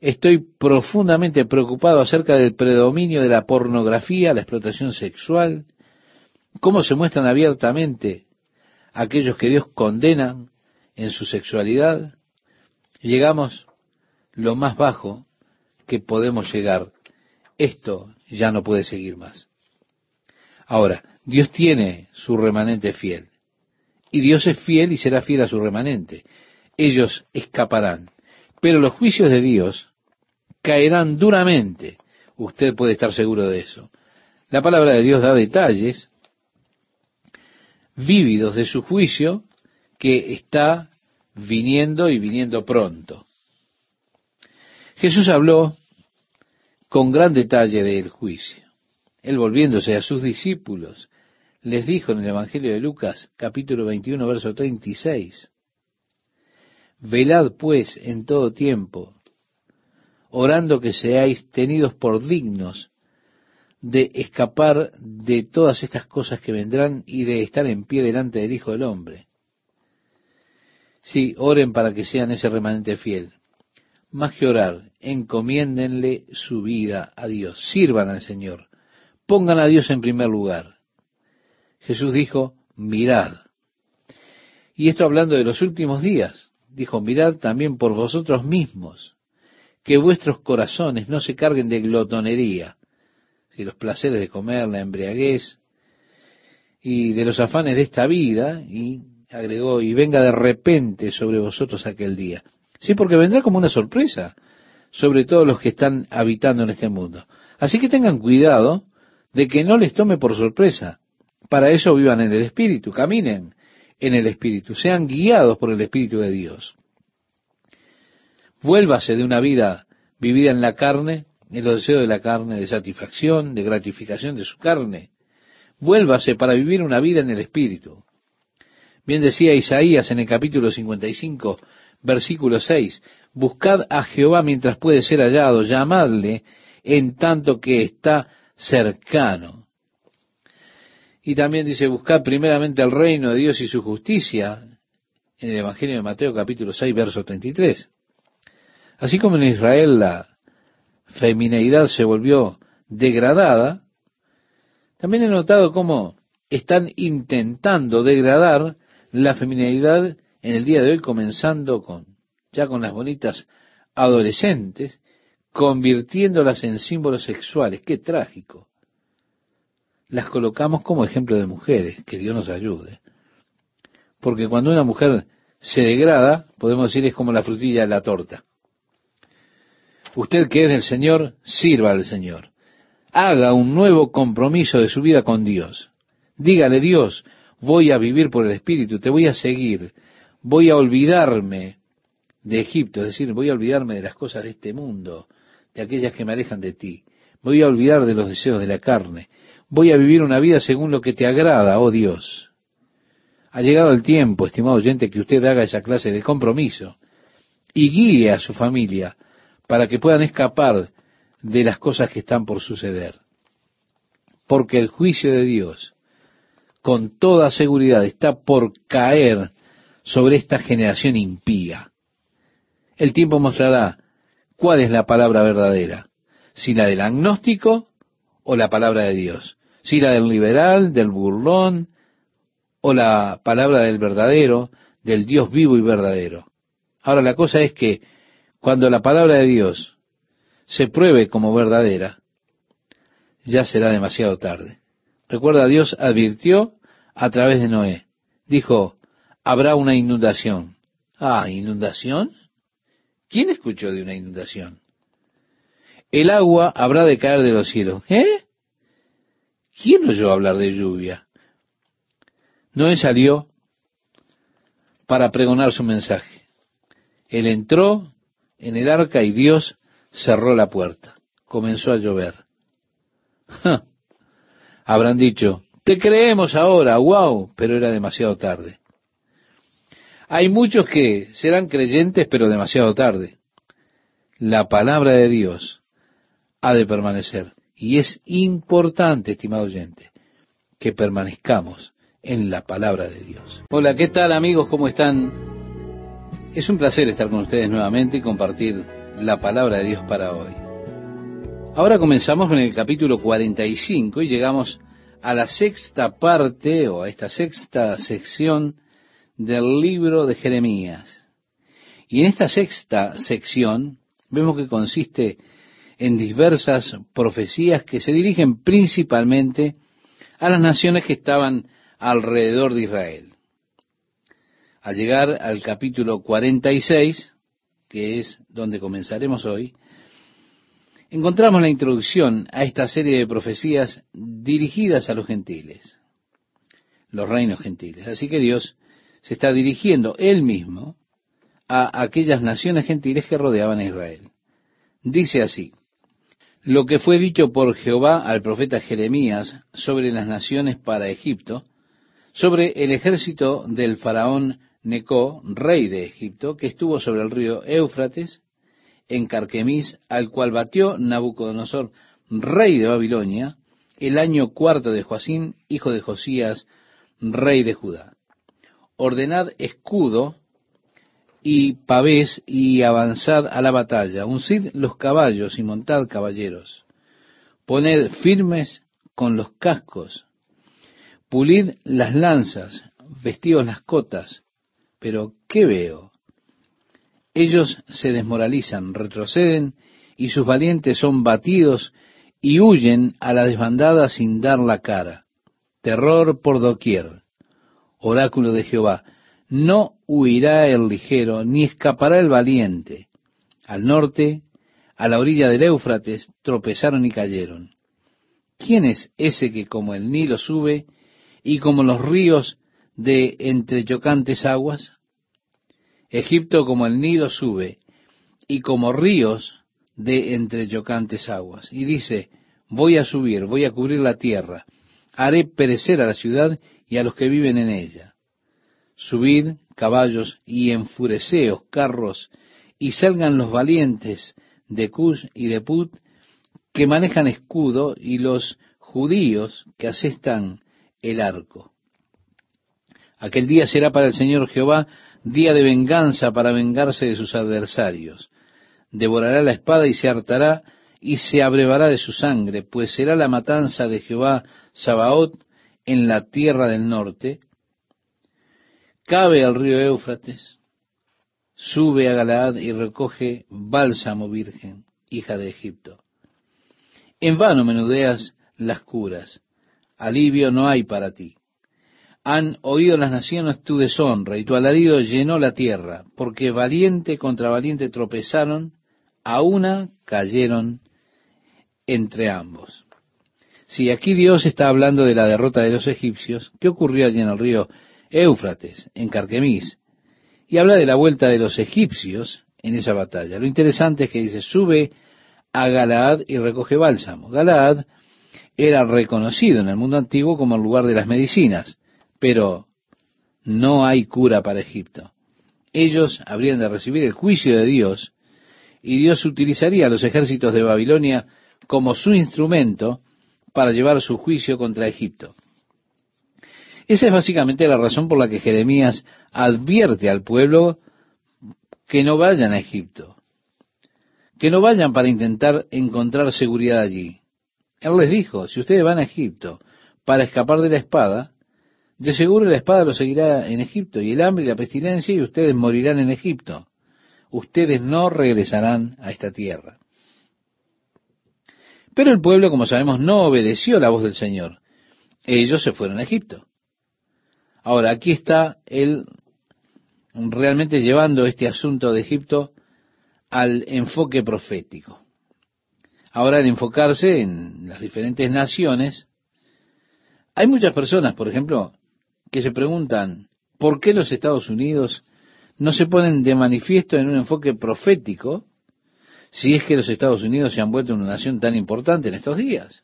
Speaker 1: Estoy profundamente preocupado acerca del predominio de la pornografía, la explotación sexual, cómo se muestran abiertamente aquellos que Dios condena en su sexualidad. Llegamos lo más bajo que podemos llegar esto ya no puede seguir más. Ahora, Dios tiene su remanente fiel. Y Dios es fiel y será fiel a su remanente. Ellos escaparán. Pero los juicios de Dios caerán duramente. Usted puede estar seguro de eso. La palabra de Dios da detalles vívidos de su juicio que está viniendo y viniendo pronto. Jesús habló con gran detalle del juicio. Él volviéndose a sus discípulos, les dijo en el Evangelio de Lucas, capítulo 21, verso 36, Velad pues en todo tiempo, orando que seáis tenidos por dignos de escapar de todas estas cosas que vendrán y de estar en pie delante del Hijo del Hombre. Sí, oren para que sean ese remanente fiel más que orar, encomiéndenle su vida a Dios, sirvan al Señor, pongan a Dios en primer lugar. Jesús dijo, mirad. Y esto hablando de los últimos días, dijo, mirad también por vosotros mismos, que vuestros corazones no se carguen de glotonería, si los placeres de comer, la embriaguez, y de los afanes de esta vida, y agregó, y venga de repente sobre vosotros aquel día. Sí, porque vendrá como una sorpresa sobre todos los que están habitando en este mundo. Así que tengan cuidado de que no les tome por sorpresa. Para eso vivan en el Espíritu, caminen en el Espíritu, sean guiados por el Espíritu de Dios. Vuélvase de una vida vivida en la carne, en los deseos de la carne, de satisfacción, de gratificación de su carne. Vuélvase para vivir una vida en el Espíritu. Bien decía Isaías en el capítulo 55, Versículo 6. Buscad a Jehová mientras puede ser hallado, llamadle en tanto que está cercano. Y también dice, buscad primeramente el reino de Dios y su justicia, en el Evangelio de Mateo capítulo 6, verso 33. Así como en Israel la femineidad se volvió degradada, también he notado cómo están intentando degradar la femineidad en el día de hoy, comenzando con, ya con las bonitas adolescentes, convirtiéndolas en símbolos sexuales. Qué trágico. Las colocamos como ejemplo de mujeres, que Dios nos ayude. Porque cuando una mujer se degrada, podemos decir es como la frutilla de la torta. Usted que es del Señor, sirva al Señor. Haga un nuevo compromiso de su vida con Dios. Dígale, Dios, voy a vivir por el Espíritu, te voy a seguir, voy a olvidarme de Egipto, es decir, voy a olvidarme de las cosas de este mundo, de aquellas que me alejan de ti. Voy a olvidar de los deseos de la carne. Voy a vivir una vida según lo que te agrada, oh Dios. Ha llegado el tiempo, estimado oyente, que usted haga esa clase de compromiso y guíe a su familia para que puedan escapar de las cosas que están por suceder. Porque el juicio de Dios, con toda seguridad, está por caer sobre esta generación impía. El tiempo mostrará cuál es la palabra verdadera, si la del agnóstico o la palabra de Dios, si la del liberal, del burlón o la palabra del verdadero, del Dios vivo y verdadero. Ahora la cosa es que cuando la palabra de Dios se pruebe como verdadera, ya será demasiado tarde. Recuerda, Dios advirtió a través de Noé. Dijo, habrá una inundación. Ah, inundación. ¿Quién escuchó de una inundación? El agua habrá de caer de los cielos. ¿Eh? ¿Quién oyó hablar de lluvia? Noé salió para pregonar su mensaje. Él entró en el arca y Dios cerró la puerta. Comenzó a llover. Habrán dicho, te creemos ahora, wow, pero era demasiado tarde. Hay muchos que serán creyentes, pero demasiado tarde. La palabra de Dios ha de permanecer. Y es importante, estimado oyente, que permanezcamos en la palabra de Dios. Hola, ¿qué tal amigos? ¿Cómo están? Es un placer estar con ustedes nuevamente y compartir la palabra de Dios para hoy. Ahora comenzamos con el capítulo 45 y llegamos a la sexta parte o a esta sexta sección del libro de Jeremías. Y en esta sexta sección vemos que consiste en diversas profecías que se dirigen principalmente a las naciones que estaban alrededor de Israel. Al llegar al capítulo 46, que es donde comenzaremos hoy, encontramos la introducción a esta serie de profecías dirigidas a los gentiles, los reinos gentiles. Así que Dios se está dirigiendo él mismo a aquellas naciones gentiles que rodeaban a Israel. Dice así, lo que fue dicho por Jehová al profeta Jeremías sobre las naciones para Egipto, sobre el ejército del faraón Necó, rey de Egipto, que estuvo sobre el río Éufrates, en Carquemis, al cual batió Nabucodonosor, rey de Babilonia, el año cuarto de Joacín, hijo de Josías, rey de Judá. Ordenad escudo y pavés y avanzad a la batalla, uncid los caballos y montad caballeros. Poned firmes con los cascos, pulid las lanzas, vestidos las cotas, pero ¿qué veo? Ellos se desmoralizan, retroceden, y sus valientes son batidos y huyen a la desbandada sin dar la cara. Terror por doquier. Oráculo de Jehová. No huirá el ligero, ni escapará el valiente. Al norte, a la orilla del Éufrates, tropezaron y cayeron. ¿Quién es ese que como el Nilo sube y como los ríos de entre chocantes aguas? Egipto como el Nilo sube y como ríos de entre chocantes aguas. Y dice, voy a subir, voy a cubrir la tierra, haré perecer a la ciudad y a los que viven en ella. Subid caballos y enfureceos carros y salgan los valientes de Cush y de Put que manejan escudo y los judíos que asestan el arco. Aquel día será para el Señor Jehová día de venganza para vengarse de sus adversarios. Devorará la espada y se hartará y se abrevará de su sangre, pues será la matanza de Jehová Sabaoth en la tierra del norte. Cabe al río Éufrates, sube a Galaad y recoge bálsamo virgen, hija de Egipto. En vano menudeas las curas, alivio no hay para ti. Han oído las naciones tu deshonra y tu alarido llenó la tierra, porque valiente contra valiente tropezaron, a una cayeron entre ambos. Si aquí Dios está hablando de la derrota de los egipcios, ¿qué ocurrió allí en el río Éufrates, en Carquemis? Y habla de la vuelta de los egipcios en esa batalla. Lo interesante es que dice, sube a Galaad y recoge bálsamo. Galaad era reconocido en el mundo antiguo como el lugar de las medicinas, pero no hay cura para Egipto. Ellos habrían de recibir el juicio de Dios y Dios utilizaría a los ejércitos de Babilonia como su instrumento para llevar su juicio contra Egipto. Esa es básicamente la razón por la que Jeremías advierte al pueblo que no vayan a Egipto, que no vayan para intentar encontrar seguridad allí. Él les dijo, si ustedes van a Egipto para escapar de la espada, de seguro la espada los seguirá en Egipto, y el hambre y la pestilencia, y ustedes morirán en Egipto. Ustedes no regresarán a esta tierra. Pero el pueblo, como sabemos, no obedeció la voz del Señor. Ellos se fueron a Egipto. Ahora, aquí está él realmente llevando este asunto de Egipto al enfoque profético. Ahora, al enfocarse en las diferentes naciones, hay muchas personas, por ejemplo, que se preguntan, ¿por qué los Estados Unidos no se ponen de manifiesto en un enfoque profético si es que los Estados Unidos se han vuelto una nación tan importante en estos días.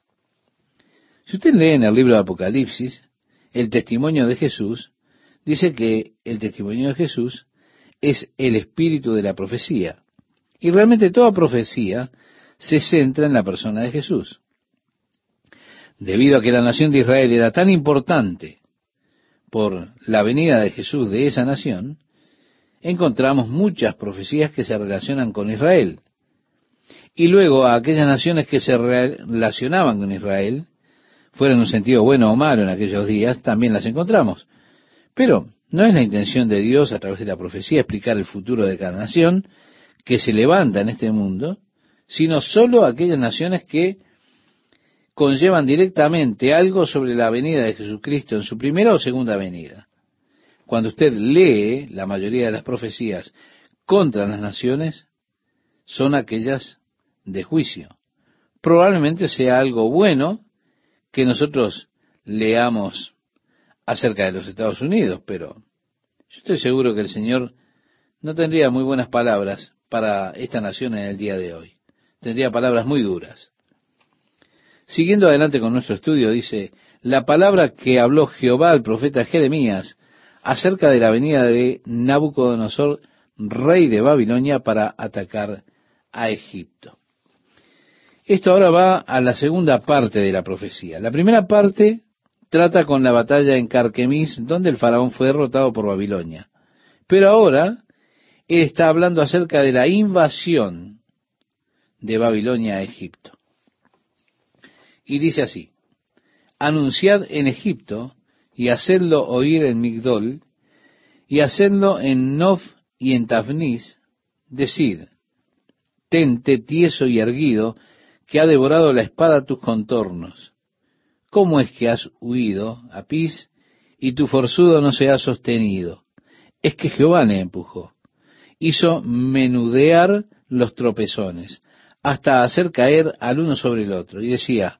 Speaker 1: Si usted lee en el libro de Apocalipsis, el testimonio de Jesús, dice que el testimonio de Jesús es el espíritu de la profecía. Y realmente toda profecía se centra en la persona de Jesús. Debido a que la nación de Israel era tan importante por la venida de Jesús de esa nación, encontramos muchas profecías que se relacionan con Israel. Y luego a aquellas naciones que se relacionaban con Israel, fuera en un sentido bueno o malo en aquellos días, también las encontramos. Pero no es la intención de Dios a través de la profecía explicar el futuro de cada nación que se levanta en este mundo, sino sólo aquellas naciones que conllevan directamente algo sobre la venida de Jesucristo en su primera o segunda venida. Cuando usted lee la mayoría de las profecías contra las naciones, son aquellas de juicio. Probablemente sea algo bueno que nosotros leamos acerca de los Estados Unidos, pero yo estoy seguro que el Señor no tendría muy buenas palabras para esta nación en el día de hoy. Tendría palabras muy duras. Siguiendo adelante con nuestro estudio, dice, la palabra que habló Jehová al profeta Jeremías acerca de la venida de Nabucodonosor, rey de Babilonia, para atacar a Egipto. Esto ahora va a la segunda parte de la profecía. La primera parte trata con la batalla en Carquemis, donde el faraón fue derrotado por Babilonia. Pero ahora está hablando acerca de la invasión de Babilonia a Egipto. Y dice así, anunciad en Egipto y hacedlo oír en Migdol y hacedlo en Nof y en Tafnis, decid, tente tieso y erguido que ha devorado la espada tus contornos. ¿Cómo es que has huido, Apis, y tu forzudo no se ha sostenido? Es que Jehová le empujó. Hizo menudear los tropezones, hasta hacer caer al uno sobre el otro. Y decía,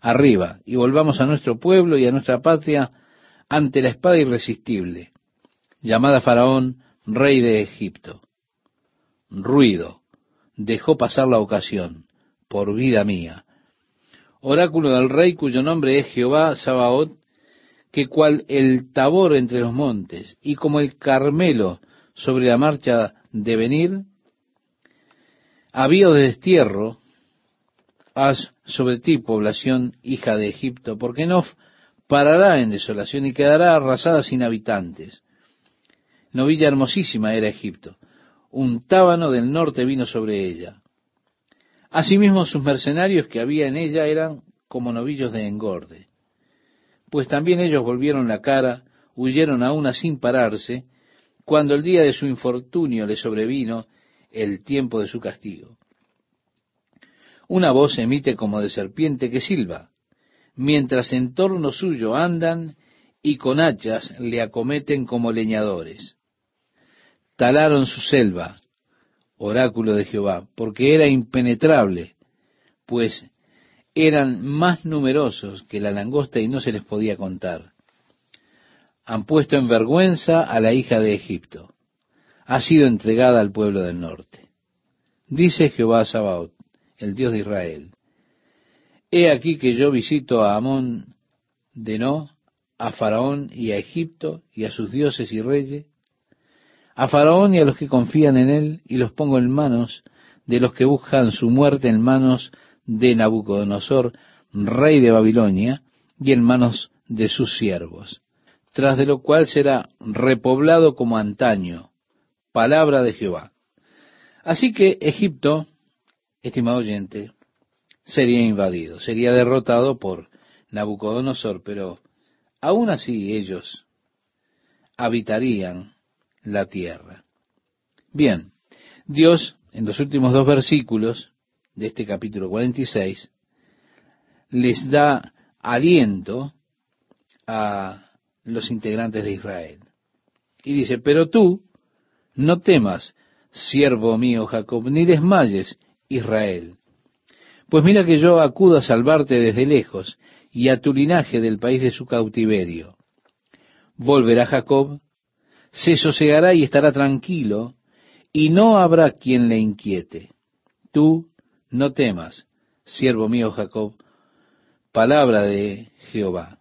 Speaker 1: arriba, y volvamos a nuestro pueblo y a nuestra patria ante la espada irresistible, llamada Faraón, rey de Egipto. Ruido. Dejó pasar la ocasión por vida mía. Oráculo del rey cuyo nombre es Jehová Sabaoth, que cual el tabor entre los montes y como el Carmelo sobre la marcha de venir, había de destierro, haz sobre ti población hija de Egipto, porque no parará en desolación y quedará arrasada sin habitantes. Novilla hermosísima era Egipto. Un tábano del norte vino sobre ella. Asimismo, sus mercenarios que había en ella eran como novillos de engorde. Pues también ellos volvieron la cara, huyeron a una sin pararse, cuando el día de su infortunio le sobrevino el tiempo de su castigo. Una voz emite como de serpiente que silba, mientras en torno suyo andan y con hachas le acometen como leñadores. Talaron su selva, oráculo de Jehová, porque era impenetrable, pues eran más numerosos que la langosta y no se les podía contar. Han puesto en vergüenza a la hija de Egipto. Ha sido entregada al pueblo del norte. Dice Jehová Sabaoth, el Dios de Israel. He aquí que yo visito a Amón de No, a Faraón y a Egipto y a sus dioses y reyes, a Faraón y a los que confían en él, y los pongo en manos de los que buscan su muerte, en manos de Nabucodonosor, rey de Babilonia, y en manos de sus siervos, tras de lo cual será repoblado como antaño, palabra de Jehová. Así que Egipto, estimado oyente, sería invadido, sería derrotado por Nabucodonosor, pero aún así ellos habitarían la tierra. Bien, Dios en los últimos dos versículos de este capítulo 46 les da aliento a los integrantes de Israel. Y dice, pero tú no temas, siervo mío Jacob, ni desmayes, Israel. Pues mira que yo acudo a salvarte desde lejos y a tu linaje del país de su cautiverio. Volverá Jacob, se sosegará y estará tranquilo, y no habrá quien le inquiete. Tú no temas, siervo mío Jacob, palabra de Jehová,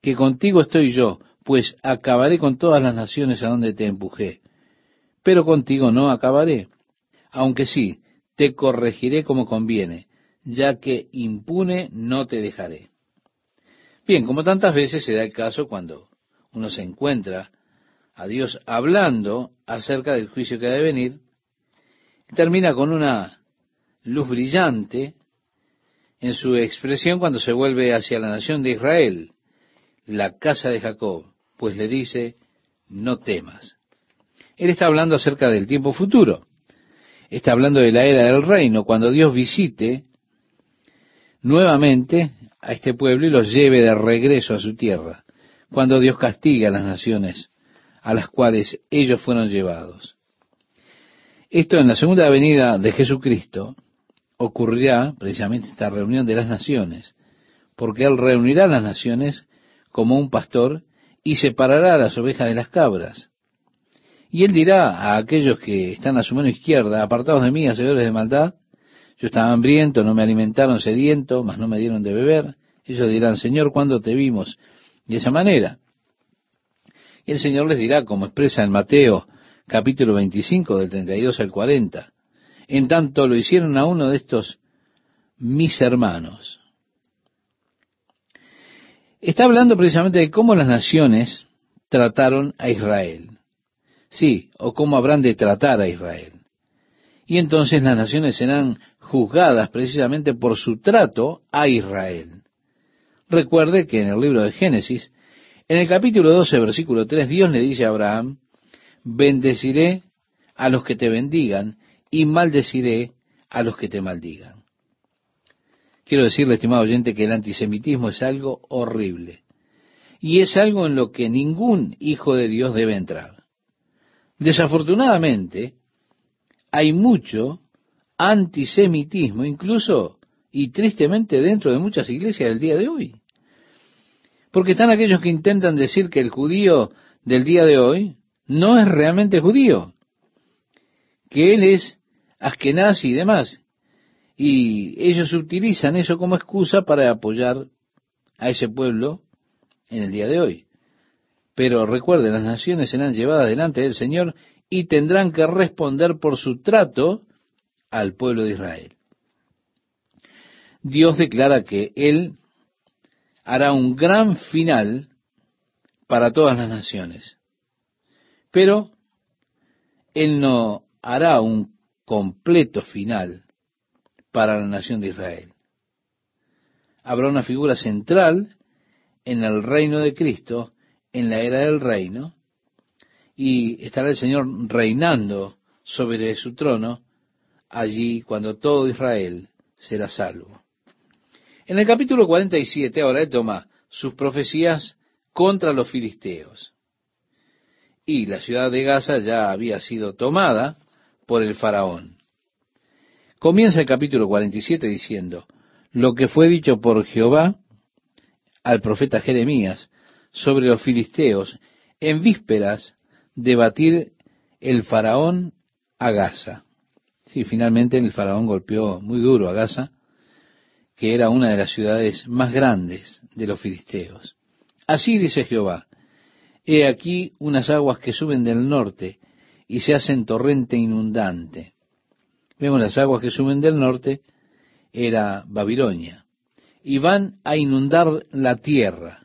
Speaker 1: que contigo estoy yo, pues acabaré con todas las naciones a donde te empujé, pero contigo no acabaré, aunque sí, te corregiré como conviene, ya que impune no te dejaré. Bien, como tantas veces se da el caso cuando uno se encuentra a Dios hablando acerca del juicio que ha de venir, termina con una luz brillante en su expresión cuando se vuelve hacia la nación de Israel, la casa de Jacob, pues le dice, no temas. Él está hablando acerca del tiempo futuro, está hablando de la era del reino, cuando Dios visite nuevamente a este pueblo y los lleve de regreso a su tierra, cuando Dios castiga a las naciones a las cuales ellos fueron llevados. Esto en la segunda venida de Jesucristo ocurrirá precisamente esta reunión de las naciones, porque Él reunirá a las naciones como un pastor y separará a las ovejas de las cabras. Y Él dirá a aquellos que están a su mano izquierda, apartados de mí, hacedores de maldad, yo estaba hambriento, no me alimentaron sediento, mas no me dieron de beber. Ellos dirán, Señor, ¿cuándo te vimos? De esa manera. Y el Señor les dirá, como expresa en Mateo capítulo 25, del 32 al 40, en tanto lo hicieron a uno de estos mis hermanos. Está hablando precisamente de cómo las naciones trataron a Israel. Sí, o cómo habrán de tratar a Israel. Y entonces las naciones serán juzgadas precisamente por su trato a Israel. Recuerde que en el libro de Génesis, en el capítulo 12, versículo 3, Dios le dice a Abraham, bendeciré a los que te bendigan y maldeciré a los que te maldigan. Quiero decirle, estimado oyente, que el antisemitismo es algo horrible y es algo en lo que ningún hijo de Dios debe entrar. Desafortunadamente, hay mucho antisemitismo, incluso y tristemente dentro de muchas iglesias del día de hoy. Porque están aquellos que intentan decir que el judío del día de hoy no es realmente judío, que él es askenaz y demás. Y ellos utilizan eso como excusa para apoyar a ese pueblo en el día de hoy. Pero recuerden, las naciones serán llevadas delante del Señor y tendrán que responder por su trato al pueblo de Israel. Dios declara que Él hará un gran final para todas las naciones. Pero Él no hará un completo final para la nación de Israel. Habrá una figura central en el reino de Cristo, en la era del reino, y estará el Señor reinando sobre su trono allí cuando todo Israel será salvo. En el capítulo 47 ahora él toma sus profecías contra los filisteos. Y la ciudad de Gaza ya había sido tomada por el faraón. Comienza el capítulo 47 diciendo, lo que fue dicho por Jehová al profeta Jeremías sobre los filisteos en vísperas de batir el faraón a Gaza. Sí, finalmente el faraón golpeó muy duro a Gaza, que era una de las ciudades más grandes de los filisteos. Así dice Jehová, he aquí unas aguas que suben del norte y se hacen torrente inundante. Vemos las aguas que suben del norte, era Babilonia, y van a inundar la tierra.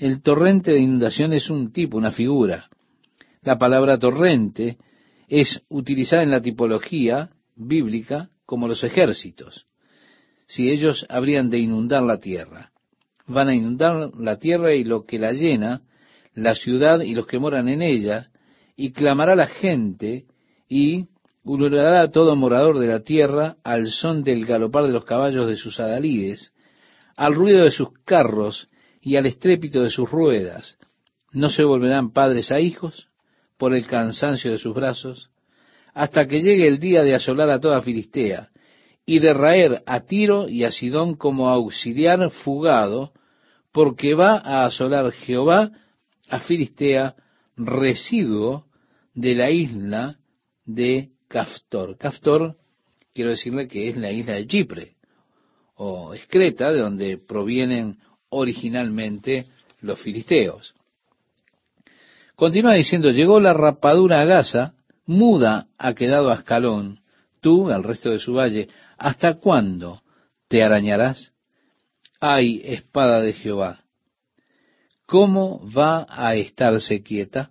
Speaker 1: El torrente de inundación es un tipo, una figura. La palabra torrente es utilizada en la tipología bíblica como los ejércitos. Si ellos habrían de inundar la tierra, van a inundar la tierra y lo que la llena, la ciudad y los que moran en ella, y clamará la gente y ulurará a todo morador de la tierra al son del galopar de los caballos de sus adalides, al ruido de sus carros y al estrépito de sus ruedas. No se volverán padres a hijos por el cansancio de sus brazos, hasta que llegue el día de asolar a toda Filistea y de raer a Tiro y a Sidón como auxiliar fugado, porque va a asolar Jehová a Filistea, residuo de la isla de Caftor. Caftor, quiero decirle que es la isla de Chipre, o Excreta, de donde provienen originalmente los filisteos. Continúa diciendo, llegó la rapadura a Gaza, muda ha quedado Ascalón, tú, al resto de su valle, ¿hasta cuándo te arañarás? Ay, espada de Jehová, ¿cómo va a estarse quieta?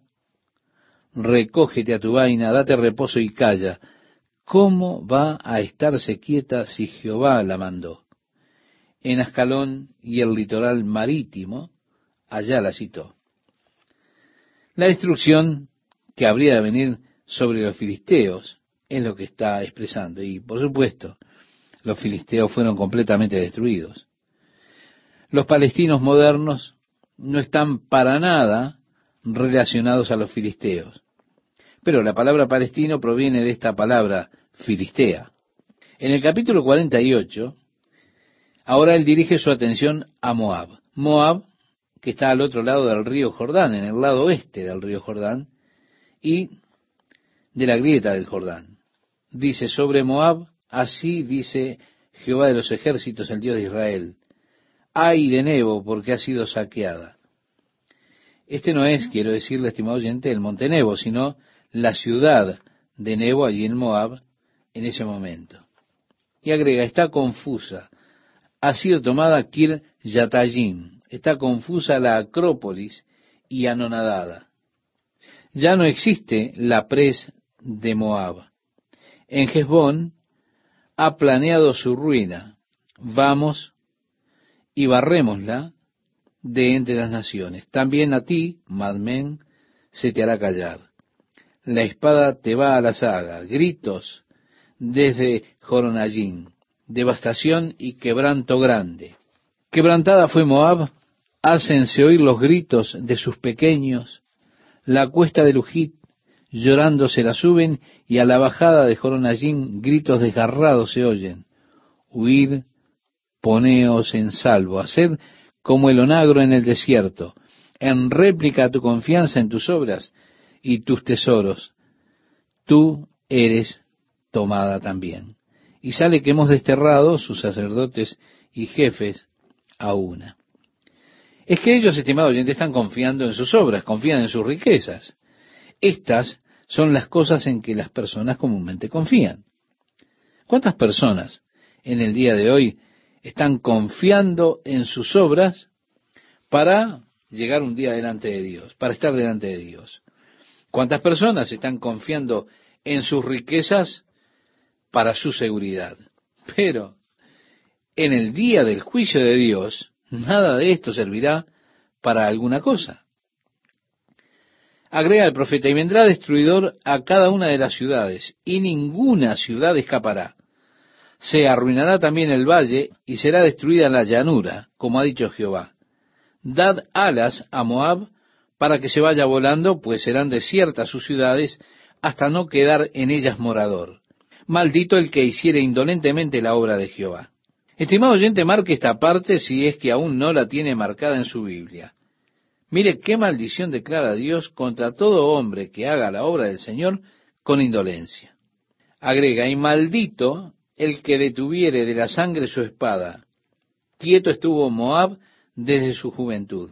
Speaker 1: recógete a tu vaina, date reposo y calla. ¿Cómo va a estarse quieta si Jehová la mandó? En Ascalón y el litoral marítimo, allá la citó. La destrucción que habría de venir sobre los filisteos es lo que está expresando. Y por supuesto, los filisteos fueron completamente destruidos. Los palestinos modernos no están para nada relacionados a los filisteos. Pero la palabra palestino proviene de esta palabra filistea. En el capítulo 48, ahora él dirige su atención a Moab. Moab, que está al otro lado del río Jordán, en el lado oeste del río Jordán, y de la grieta del Jordán. Dice sobre Moab, así dice Jehová de los ejércitos, el Dios de Israel, ay de Nebo, porque ha sido saqueada. Este no es, quiero decirle, estimado oyente, el monte Nebo, sino la ciudad de Nebo allí en Moab en ese momento. Y agrega, está confusa. Ha sido tomada Kir Yatayim. Está confusa la Acrópolis y anonadada. Ya no existe la pres de Moab. En Hezbón ha planeado su ruina. Vamos y barrémosla de entre las naciones. También a ti, Madmen, se te hará callar la espada te va a la saga, gritos desde Joronallín, devastación y quebranto grande. Quebrantada fue Moab, hácense oír los gritos de sus pequeños, la cuesta de Lujit llorando se la suben y a la bajada de Joronallín gritos desgarrados se oyen. Huid, poneos en salvo, haced como el onagro en el desierto, en réplica a tu confianza en tus obras, y tus tesoros, tú eres tomada también. Y sale que hemos desterrado sus sacerdotes y jefes a una. Es que ellos, estimados oyentes, están confiando en sus obras, confían en sus riquezas. Estas son las cosas en que las personas comúnmente confían. ¿Cuántas personas en el día de hoy están confiando en sus obras para llegar un día delante de Dios, para estar delante de Dios? ¿Cuántas personas están confiando en sus riquezas para su seguridad? Pero en el día del juicio de Dios, nada de esto servirá para alguna cosa. Agrega el profeta, y vendrá destruidor a cada una de las ciudades, y ninguna ciudad escapará. Se arruinará también el valle, y será destruida la llanura, como ha dicho Jehová. Dad alas a Moab para que se vaya volando, pues serán desiertas sus ciudades, hasta no quedar en ellas morador. Maldito el que hiciere indolentemente la obra de Jehová. Estimado oyente, marque esta parte si es que aún no la tiene marcada en su Biblia. Mire qué maldición declara Dios contra todo hombre que haga la obra del Señor con indolencia. Agrega, y maldito el que detuviere de la sangre su espada. Quieto estuvo Moab desde su juventud,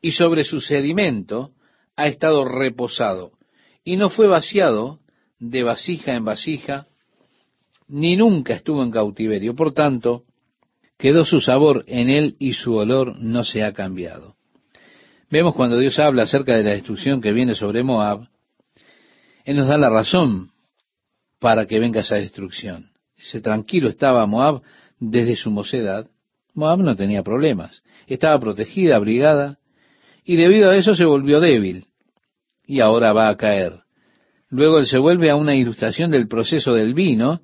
Speaker 1: y sobre su sedimento ha estado reposado, y no fue vaciado de vasija en vasija, ni nunca estuvo en cautiverio. Por tanto, quedó su sabor en él y su olor no se ha cambiado. Vemos cuando Dios habla acerca de la destrucción que viene sobre Moab, Él nos da la razón para que venga esa destrucción. Ese tranquilo estaba Moab desde su mocedad. Moab no tenía problemas. Estaba protegida, abrigada, y debido a eso se volvió débil. Y ahora va a caer. Luego él se vuelve a una ilustración del proceso del vino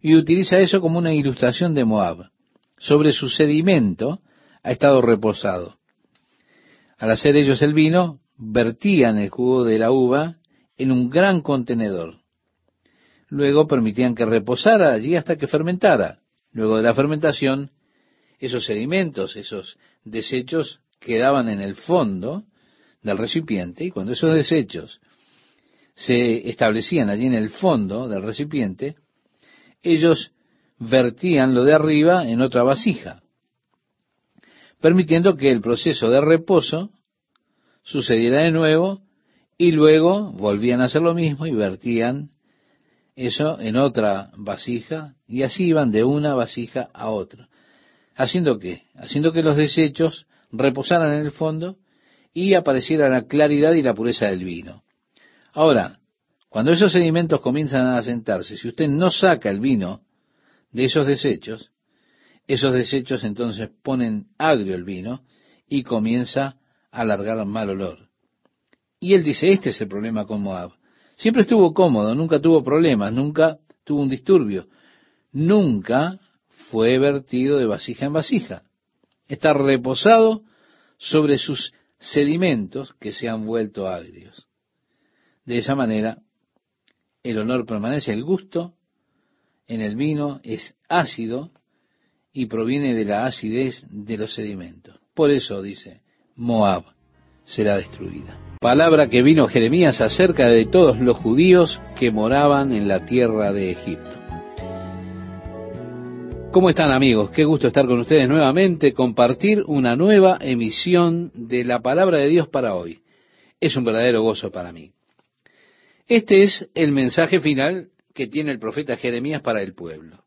Speaker 1: y utiliza eso como una ilustración de Moab. Sobre su sedimento ha estado reposado. Al hacer ellos el vino, vertían el jugo de la uva en un gran contenedor. Luego permitían que reposara allí hasta que fermentara. Luego de la fermentación, esos sedimentos, esos desechos quedaban en el fondo del recipiente y cuando esos desechos se establecían allí en el fondo del recipiente, ellos vertían lo de arriba en otra vasija, permitiendo que el proceso de reposo sucediera de nuevo y luego volvían a hacer lo mismo y vertían eso en otra vasija y así iban de una vasija a otra. ¿Haciendo qué? Haciendo que los desechos reposaran en el fondo y apareciera la claridad y la pureza del vino. Ahora, cuando esos sedimentos comienzan a asentarse, si usted no saca el vino de esos desechos, esos desechos entonces ponen agrio el vino y comienza a largar mal olor. Y él dice, este es el problema con Moab. Siempre estuvo cómodo, nunca tuvo problemas, nunca tuvo un disturbio, nunca fue vertido de vasija en vasija. Está reposado sobre sus sedimentos que se han vuelto agrios. De esa manera, el honor permanece, el gusto en el vino es ácido y proviene de la acidez de los sedimentos. Por eso dice, Moab será destruida palabra que vino Jeremías acerca de todos los judíos que moraban en la tierra de Egipto. ¿Cómo están amigos? Qué gusto estar con ustedes nuevamente, compartir una nueva emisión de la palabra de Dios para hoy. Es un verdadero gozo para mí. Este es el mensaje final que tiene el profeta Jeremías para el pueblo.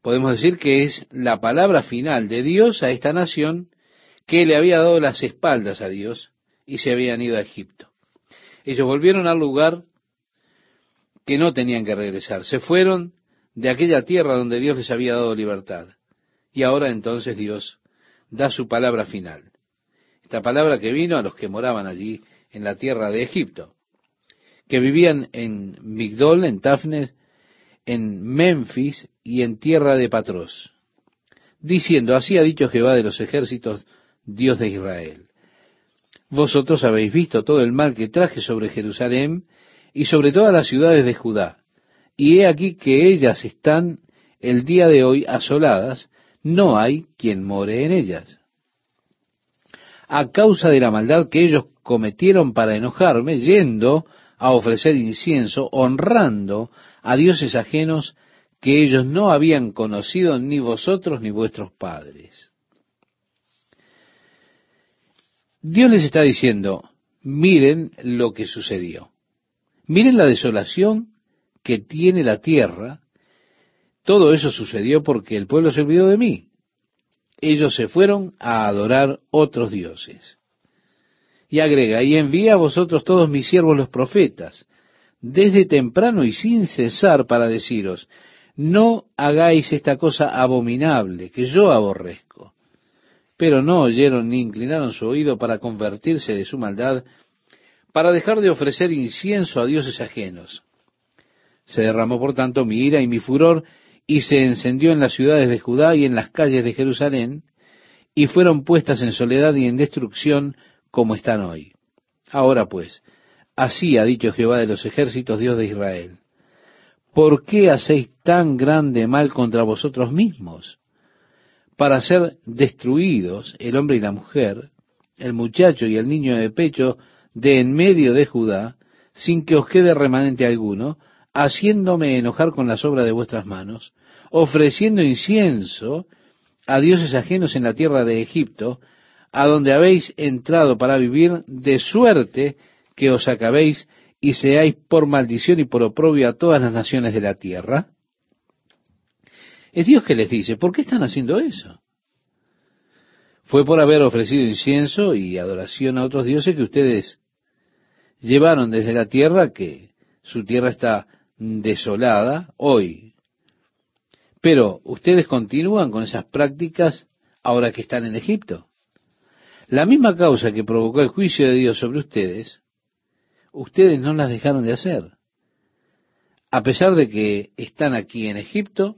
Speaker 1: Podemos decir que es la palabra final de Dios a esta nación que le había dado las espaldas a Dios y se habían ido a Egipto. Ellos volvieron al lugar que no tenían que regresar. Se fueron de aquella tierra donde Dios les había dado libertad. Y ahora entonces Dios da su palabra final. Esta palabra que vino a los que moraban allí en la tierra de Egipto, que vivían en Migdol, en Tafnes, en Memphis y en tierra de Patros, diciendo, así ha dicho Jehová de los ejércitos, Dios de Israel. Vosotros habéis visto todo el mal que traje sobre Jerusalén y sobre todas las ciudades de Judá. Y he aquí que ellas están el día de hoy asoladas, no hay quien more en ellas. A causa de la maldad que ellos cometieron para enojarme, yendo a ofrecer incienso, honrando a dioses ajenos que ellos no habían conocido ni vosotros ni vuestros padres. Dios les está diciendo, miren lo que sucedió. Miren la desolación que tiene la tierra. Todo eso sucedió porque el pueblo se olvidó de mí. Ellos se fueron a adorar otros dioses. Y agrega, y envía a vosotros todos mis siervos los profetas, desde temprano y sin cesar para deciros, no hagáis esta cosa abominable que yo aborrezco pero no oyeron ni inclinaron su oído para convertirse de su maldad, para dejar de ofrecer incienso a dioses ajenos. Se derramó por tanto mi ira y mi furor, y se encendió en las ciudades de Judá y en las calles de Jerusalén, y fueron puestas en soledad y en destrucción como están hoy. Ahora pues, Así ha dicho Jehová de los ejércitos, Dios de Israel. ¿Por qué hacéis tan grande mal contra vosotros mismos? Para ser destruidos el hombre y la mujer, el muchacho y el niño de pecho de en medio de Judá, sin que os quede remanente alguno, haciéndome enojar con las obras de vuestras manos, ofreciendo incienso a dioses ajenos en la tierra de Egipto, a donde habéis entrado para vivir, de suerte que os acabéis y seáis por maldición y por oprobio a todas las naciones de la tierra? Es Dios que les dice, ¿por qué están haciendo eso? Fue por haber ofrecido incienso y adoración a otros dioses que ustedes llevaron desde la tierra, que su tierra está desolada hoy. Pero ustedes continúan con esas prácticas ahora que están en Egipto. La misma causa que provocó el juicio de Dios sobre ustedes, ustedes no las dejaron de hacer. A pesar de que están aquí en Egipto,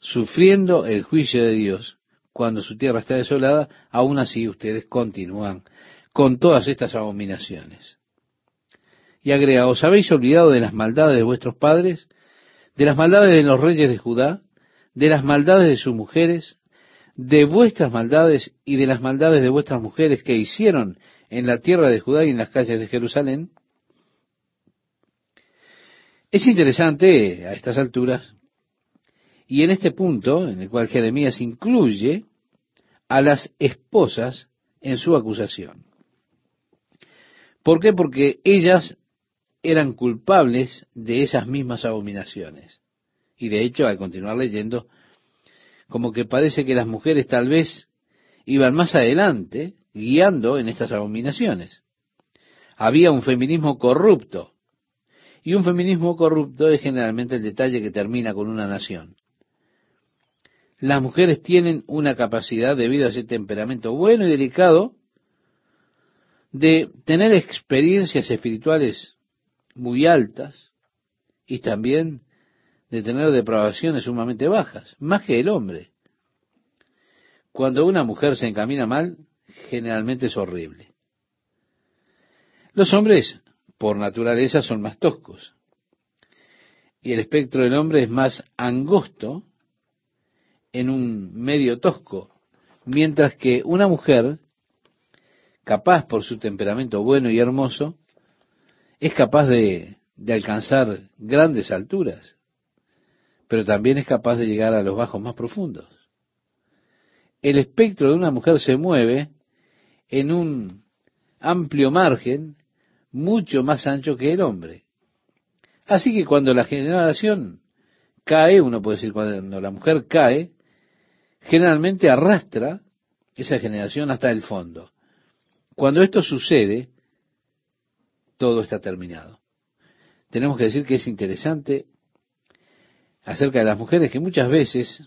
Speaker 1: sufriendo el juicio de Dios, cuando su tierra está desolada, aún así ustedes continúan con todas estas abominaciones. Y agrega, ¿os habéis olvidado de las maldades de vuestros padres, de las maldades de los reyes de Judá, de las maldades de sus mujeres, de vuestras maldades y de las maldades de vuestras mujeres que hicieron en la tierra de Judá y en las calles de Jerusalén? Es interesante a estas alturas, y en este punto, en el cual Jeremías incluye a las esposas en su acusación. ¿Por qué? Porque ellas eran culpables de esas mismas abominaciones. Y de hecho, al continuar leyendo, como que parece que las mujeres tal vez iban más adelante, guiando en estas abominaciones. Había un feminismo corrupto. Y un feminismo corrupto es generalmente el detalle que termina con una nación. Las mujeres tienen una capacidad, debido a ese temperamento bueno y delicado, de tener experiencias espirituales muy altas y también de tener depravaciones sumamente bajas, más que el hombre. Cuando una mujer se encamina mal, generalmente es horrible. Los hombres, por naturaleza, son más toscos. Y el espectro del hombre es más angosto en un medio tosco, mientras que una mujer, capaz por su temperamento bueno y hermoso, es capaz de, de alcanzar grandes alturas, pero también es capaz de llegar a los bajos más profundos. El espectro de una mujer se mueve en un amplio margen mucho más ancho que el hombre. Así que cuando la generación cae, uno puede decir cuando la mujer cae, generalmente arrastra esa generación hasta el fondo. Cuando esto sucede, todo está terminado. Tenemos que decir que es interesante acerca de las mujeres que muchas veces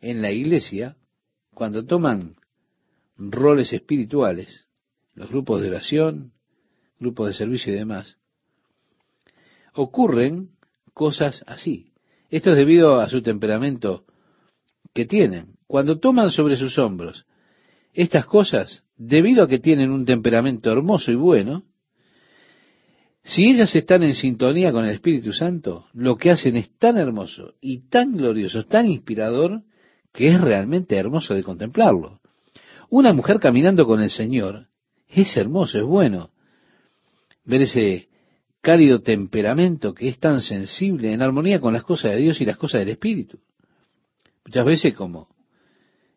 Speaker 1: en la iglesia, cuando toman roles espirituales, los grupos de oración, grupos de servicio y demás, ocurren cosas así. Esto es debido a su temperamento que tienen. Cuando toman sobre sus hombros estas cosas, debido a que tienen un temperamento hermoso y bueno, si ellas están en sintonía con el Espíritu Santo, lo que hacen es tan hermoso y tan glorioso, tan inspirador, que es realmente hermoso de contemplarlo. Una mujer caminando con el Señor es hermoso, es bueno. Ver ese cálido temperamento que es tan sensible en armonía con las cosas de Dios y las cosas del Espíritu. Muchas veces como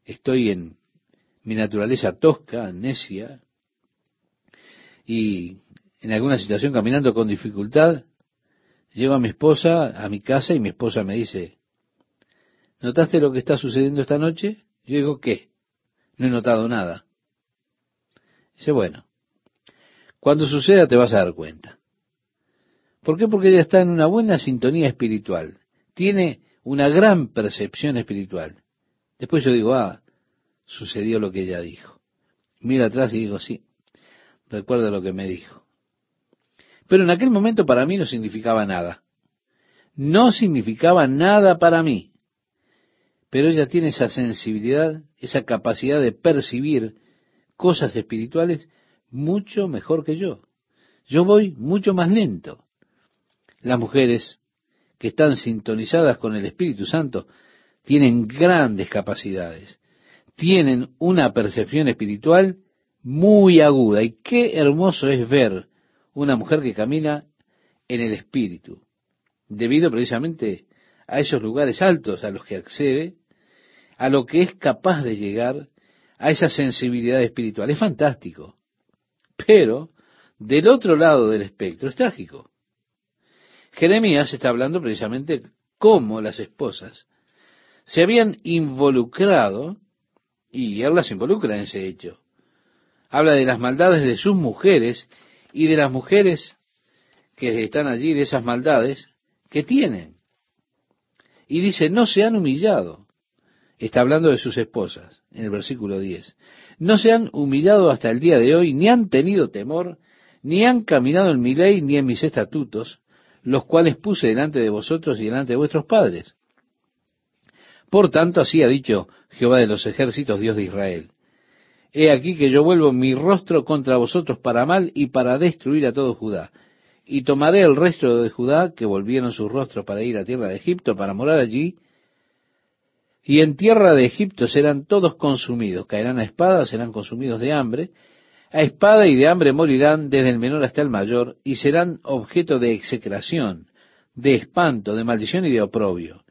Speaker 1: estoy en mi naturaleza tosca, necia, y en alguna situación caminando con dificultad, llego a mi esposa a mi casa y mi esposa me dice, ¿notaste lo que está sucediendo esta noche? Yo digo, ¿qué? No he notado nada. Dice, bueno, cuando suceda te vas a dar cuenta. ¿Por qué? Porque ella está en una buena sintonía espiritual. Tiene una gran percepción espiritual. Después yo digo, ah, sucedió lo que ella dijo. Mira atrás y digo, sí, recuerdo lo que me dijo. Pero en aquel momento para mí no significaba nada. No significaba nada para mí. Pero ella tiene esa sensibilidad, esa capacidad de percibir cosas espirituales mucho mejor que yo. Yo voy mucho más lento. Las mujeres que están sintonizadas con el Espíritu Santo tienen grandes capacidades, tienen una percepción espiritual muy aguda. Y qué hermoso es ver una mujer que camina en el Espíritu, debido precisamente a esos lugares altos a los que accede, a lo que es capaz de llegar a esa sensibilidad espiritual. Es fantástico. Pero del otro lado del espectro es trágico. Jeremías está hablando precisamente cómo las esposas se habían involucrado, y él las involucra en ese hecho. Habla de las maldades de sus mujeres y de las mujeres que están allí, de esas maldades que tienen. Y dice, no se han humillado. Está hablando de sus esposas, en el versículo 10. No se han humillado hasta el día de hoy, ni han tenido temor, ni han caminado en mi ley, ni en mis estatutos, los cuales puse delante de vosotros y delante de vuestros padres. Por tanto, así ha dicho Jehová de los ejércitos, Dios de Israel. He aquí que yo vuelvo mi rostro contra vosotros para mal y para destruir a todo Judá. Y tomaré el resto de Judá, que volvieron sus rostros para ir a tierra de Egipto, para morar allí, y en tierra de Egipto serán todos consumidos, caerán a espada, serán consumidos de hambre, a espada y de hambre morirán desde el menor hasta el mayor, y serán objeto de execración, de espanto, de maldición y de oprobio.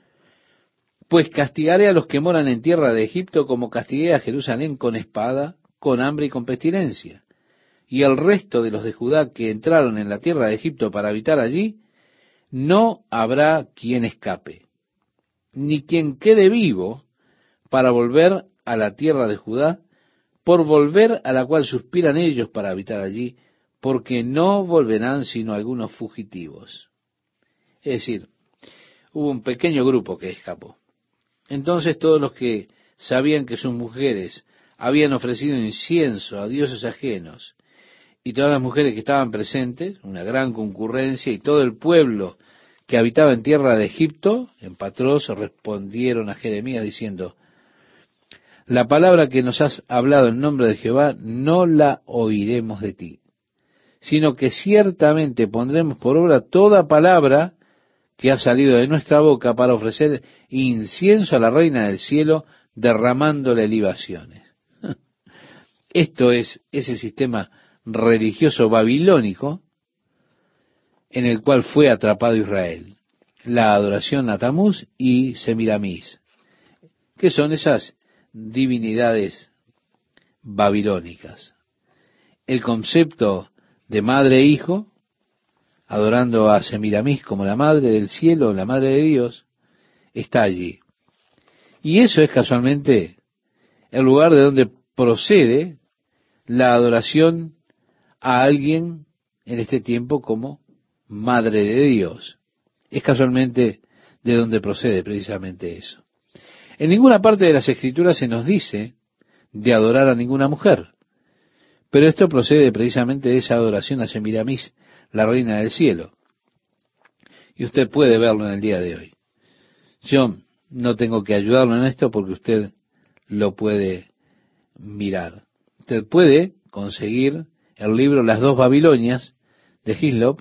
Speaker 1: Pues castigaré a los que moran en tierra de Egipto como castigué a Jerusalén con espada, con hambre y con pestilencia. Y el resto de los de Judá que entraron en la tierra de Egipto para habitar allí, no habrá quien escape, ni quien quede vivo para volver a la tierra de Judá, por volver a la cual suspiran ellos para habitar allí, porque no volverán sino algunos fugitivos. Es decir, hubo un pequeño grupo que escapó. Entonces todos los que sabían que sus mujeres habían ofrecido incienso a dioses ajenos, y todas las mujeres que estaban presentes, una gran concurrencia, y todo el pueblo que habitaba en tierra de Egipto, en Patros, respondieron a Jeremías diciendo, la palabra que nos has hablado en nombre de Jehová no la oiremos de ti, sino que ciertamente pondremos por obra toda palabra que ha salido de nuestra boca para ofrecer incienso a la reina del cielo, derramándole libaciones. Esto es ese sistema religioso babilónico en el cual fue atrapado Israel. La adoración a Tamuz y Semiramis, que son esas divinidades babilónicas. El concepto de madre e hijo, adorando a Semiramis como la madre del cielo, la madre de Dios, está allí. Y eso es casualmente el lugar de donde procede la adoración a alguien en este tiempo como madre de Dios. Es casualmente de donde procede precisamente eso. En ninguna parte de las escrituras se nos dice de adorar a ninguna mujer. Pero esto procede precisamente de esa adoración a Semiramis, la reina del cielo. Y usted puede verlo en el día de hoy. Yo no tengo que ayudarlo en esto porque usted lo puede mirar. Usted puede conseguir el libro Las dos Babilonias de Hislop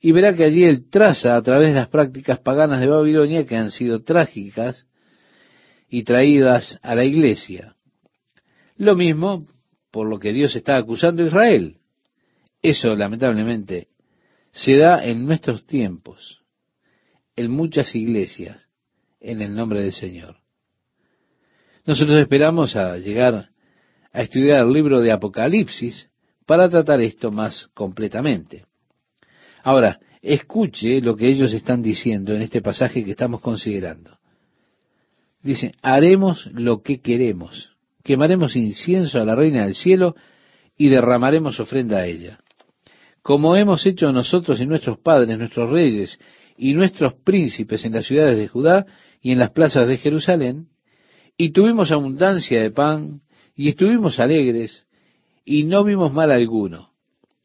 Speaker 1: y verá que allí él traza a través de las prácticas paganas de Babilonia que han sido trágicas y traídas a la iglesia. Lo mismo por lo que Dios está acusando a Israel. Eso, lamentablemente, se da en nuestros tiempos, en muchas iglesias, en el nombre del Señor. Nosotros esperamos a llegar a estudiar el libro de Apocalipsis para tratar esto más completamente. Ahora, escuche lo que ellos están diciendo en este pasaje que estamos considerando. Dice, haremos lo que queremos, quemaremos incienso a la reina del cielo y derramaremos ofrenda a ella. Como hemos hecho nosotros y nuestros padres, nuestros reyes y nuestros príncipes en las ciudades de Judá y en las plazas de Jerusalén, y tuvimos abundancia de pan, y estuvimos alegres, y no vimos mal alguno.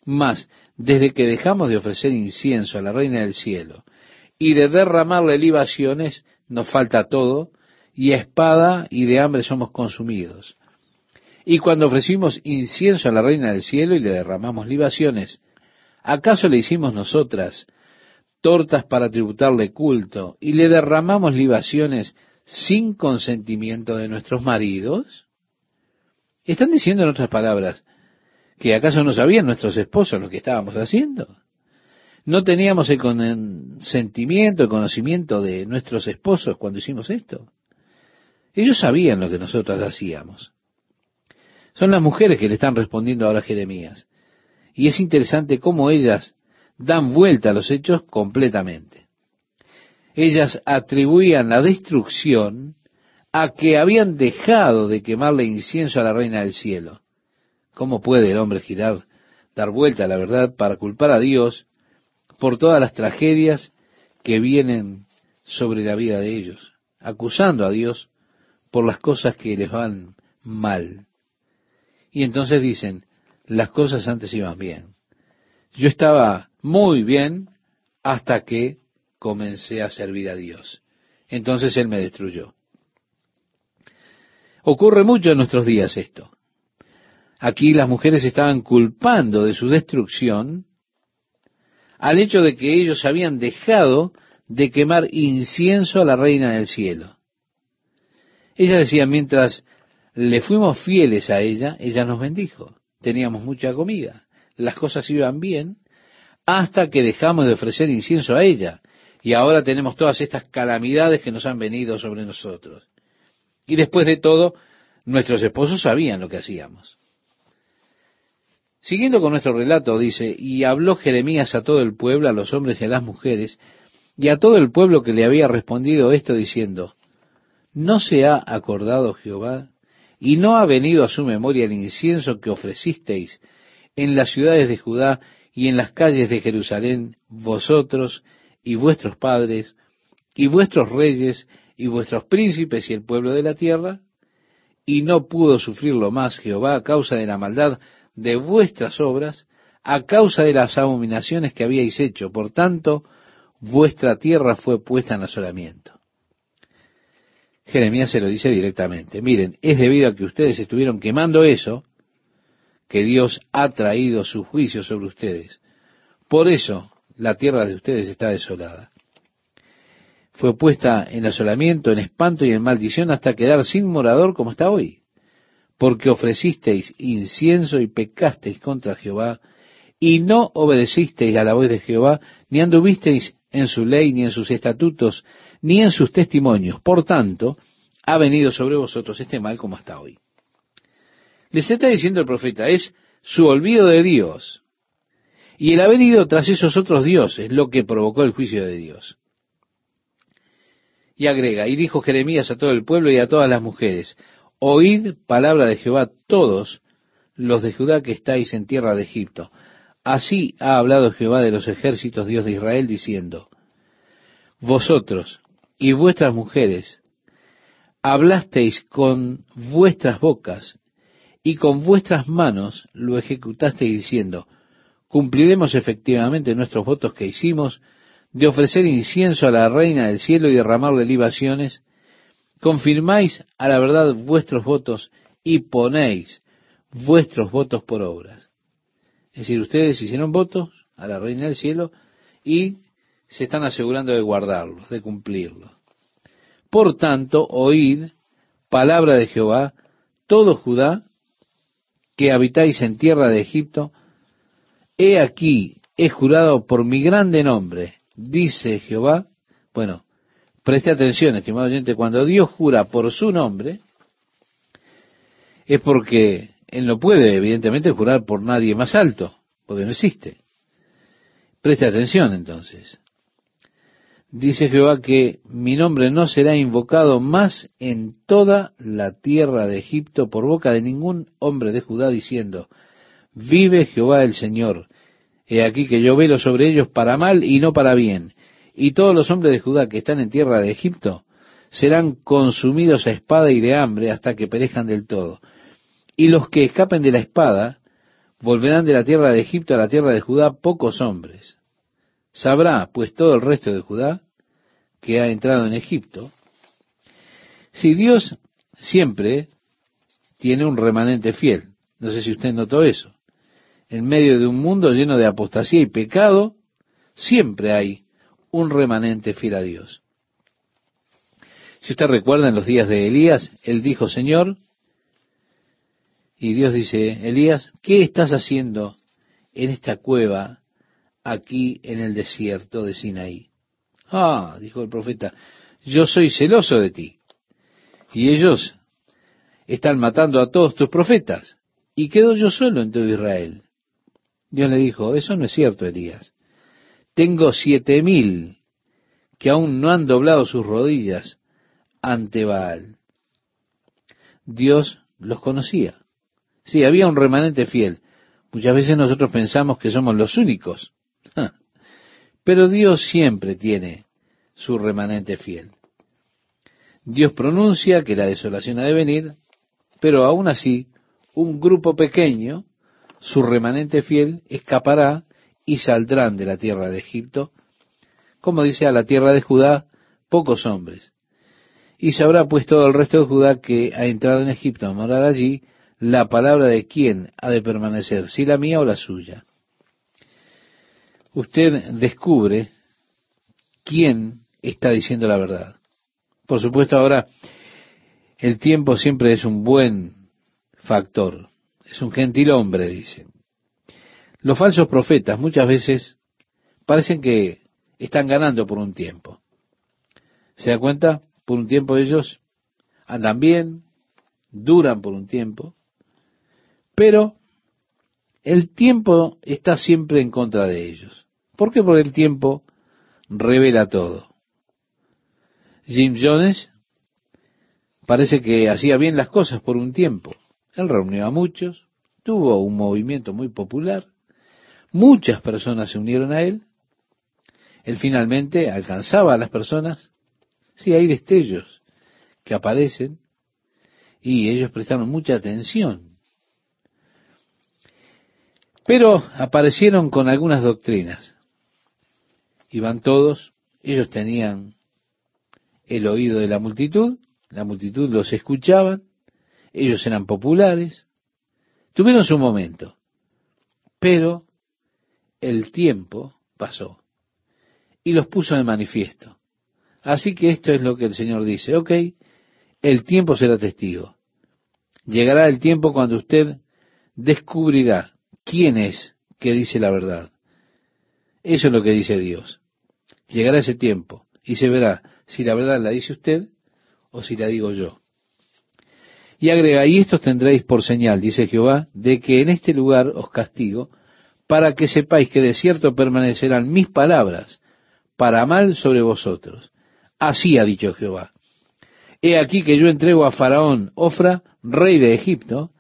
Speaker 1: Mas, desde que dejamos de ofrecer incienso a la reina del cielo, y de derramarle libaciones, nos falta todo, y espada y de hambre somos consumidos. Y cuando ofrecimos incienso a la reina del cielo y le derramamos libaciones ¿Acaso le hicimos nosotras tortas para tributarle culto y le derramamos libaciones sin consentimiento de nuestros maridos? Están diciendo en otras palabras, que acaso no sabían nuestros esposos lo que estábamos haciendo. No teníamos el consentimiento, el conocimiento de nuestros esposos cuando hicimos esto. Ellos sabían lo que nosotros hacíamos. Son las mujeres que le están respondiendo ahora a Jeremías. Y es interesante cómo ellas dan vuelta a los hechos completamente. Ellas atribuían la destrucción a que habían dejado de quemarle incienso a la reina del cielo. ¿Cómo puede el hombre girar, dar vuelta a la verdad para culpar a Dios por todas las tragedias que vienen sobre la vida de ellos, acusando a Dios por las cosas que les van mal? Y entonces dicen, las cosas antes iban bien. Yo estaba muy bien hasta que comencé a servir a Dios. Entonces Él me destruyó. Ocurre mucho en nuestros días esto. Aquí las mujeres estaban culpando de su destrucción al hecho de que ellos habían dejado de quemar incienso a la reina del cielo. Ella decía, mientras le fuimos fieles a ella, ella nos bendijo. Teníamos mucha comida, las cosas iban bien, hasta que dejamos de ofrecer incienso a ella. Y ahora tenemos todas estas calamidades que nos han venido sobre nosotros. Y después de todo, nuestros esposos sabían lo que hacíamos. Siguiendo con nuestro relato, dice, y habló Jeremías a todo el pueblo, a los hombres y a las mujeres, y a todo el pueblo que le había respondido esto diciendo, ¿no se ha acordado Jehová y no ha venido a su memoria el incienso que ofrecisteis en las ciudades de Judá y en las calles de Jerusalén, vosotros y vuestros padres, y vuestros reyes, y vuestros príncipes y el pueblo de la tierra? Y no pudo sufrirlo más Jehová a causa de la maldad de vuestras obras a causa de las abominaciones que habíais hecho. Por tanto, vuestra tierra fue puesta en asolamiento. Jeremías se lo dice directamente. Miren, es debido a que ustedes estuvieron quemando eso que Dios ha traído su juicio sobre ustedes. Por eso la tierra de ustedes está desolada. Fue puesta en asolamiento, en espanto y en maldición hasta quedar sin morador como está hoy porque ofrecisteis incienso y pecasteis contra Jehová, y no obedecisteis a la voz de Jehová, ni anduvisteis en su ley, ni en sus estatutos, ni en sus testimonios. Por tanto, ha venido sobre vosotros este mal como hasta hoy. Les está diciendo el profeta, es su olvido de Dios. Y el haber ido tras esos otros dioses lo que provocó el juicio de Dios. Y agrega, y dijo Jeremías a todo el pueblo y a todas las mujeres, Oíd palabra de Jehová todos los de Judá que estáis en tierra de Egipto. Así ha hablado Jehová de los ejércitos, Dios de Israel, diciendo, Vosotros y vuestras mujeres hablasteis con vuestras bocas y con vuestras manos lo ejecutasteis diciendo, cumpliremos efectivamente nuestros votos que hicimos de ofrecer incienso a la reina del cielo y derramarle libaciones confirmáis a la verdad vuestros votos y ponéis vuestros votos por obras. Es decir, ustedes hicieron votos a la reina del cielo y se están asegurando de guardarlos, de cumplirlos. Por tanto, oíd palabra de Jehová, todo Judá, que habitáis en tierra de Egipto, he aquí, he jurado por mi grande nombre, dice Jehová, bueno, Preste atención, estimado oyente, cuando Dios jura por su nombre, es porque Él no puede, evidentemente, jurar por nadie más alto, porque no existe. Preste atención entonces. Dice Jehová que mi nombre no será invocado más en toda la tierra de Egipto por boca de ningún hombre de Judá diciendo, vive Jehová el Señor. He aquí que yo velo sobre ellos para mal y no para bien y todos los hombres de Judá que están en tierra de Egipto serán consumidos a espada y de hambre hasta que perezcan del todo. Y los que escapen de la espada volverán de la tierra de Egipto a la tierra de Judá pocos hombres. Sabrá pues todo el resto de Judá que ha entrado en Egipto. Si Dios siempre tiene un remanente fiel, no sé si usted notó eso. En medio de un mundo lleno de apostasía y pecado, siempre hay un remanente fiel a Dios. Si usted recuerda en los días de Elías, él dijo, Señor, y Dios dice, Elías, ¿qué estás haciendo en esta cueva aquí en el desierto de Sinaí? Ah, dijo el profeta, yo soy celoso de ti. Y ellos están matando a todos tus profetas. Y quedo yo solo en todo Israel. Dios le dijo, eso no es cierto, Elías. Tengo siete mil que aún no han doblado sus rodillas ante Baal. Dios los conocía. Sí, había un remanente fiel. Muchas veces nosotros pensamos que somos los únicos. Pero Dios siempre tiene su remanente fiel. Dios pronuncia que la desolación ha de venir, pero aún así un grupo pequeño, su remanente fiel, escapará y saldrán de la tierra de Egipto, como dice a la tierra de Judá, pocos hombres, y sabrá pues todo el resto de Judá que ha entrado en Egipto a morar allí, la palabra de quién ha de permanecer, si la mía o la suya. Usted descubre quién está diciendo la verdad. Por supuesto, ahora el tiempo siempre es un buen factor, es un gentil hombre, dicen. Los falsos profetas muchas veces parecen que están ganando por un tiempo. ¿Se da cuenta? por un tiempo ellos andan bien, duran por un tiempo, pero el tiempo está siempre en contra de ellos. ¿Por qué? Porque el tiempo revela todo. Jim Jones parece que hacía bien las cosas por un tiempo. Él reunió a muchos, tuvo un movimiento muy popular, muchas personas se unieron a él, él finalmente alcanzaba a las personas, Sí, hay destellos que aparecen y ellos prestaron mucha atención. Pero aparecieron con algunas doctrinas. Iban todos, ellos tenían el oído de la multitud, la multitud los escuchaba, ellos eran populares, tuvieron su momento, pero el tiempo pasó y los puso de manifiesto. Así que esto es lo que el Señor dice. Ok, el tiempo será testigo. Llegará el tiempo cuando usted descubrirá quién es que dice la verdad. Eso es lo que dice Dios. Llegará ese tiempo y se verá si la verdad la dice usted o si la digo yo. Y agrega, y estos tendréis por señal, dice Jehová, de que en este lugar os castigo, para que sepáis que de cierto permanecerán mis palabras para mal sobre vosotros. Así ha dicho Jehová. He aquí que yo entrego a Faraón Ofra, rey de Egipto,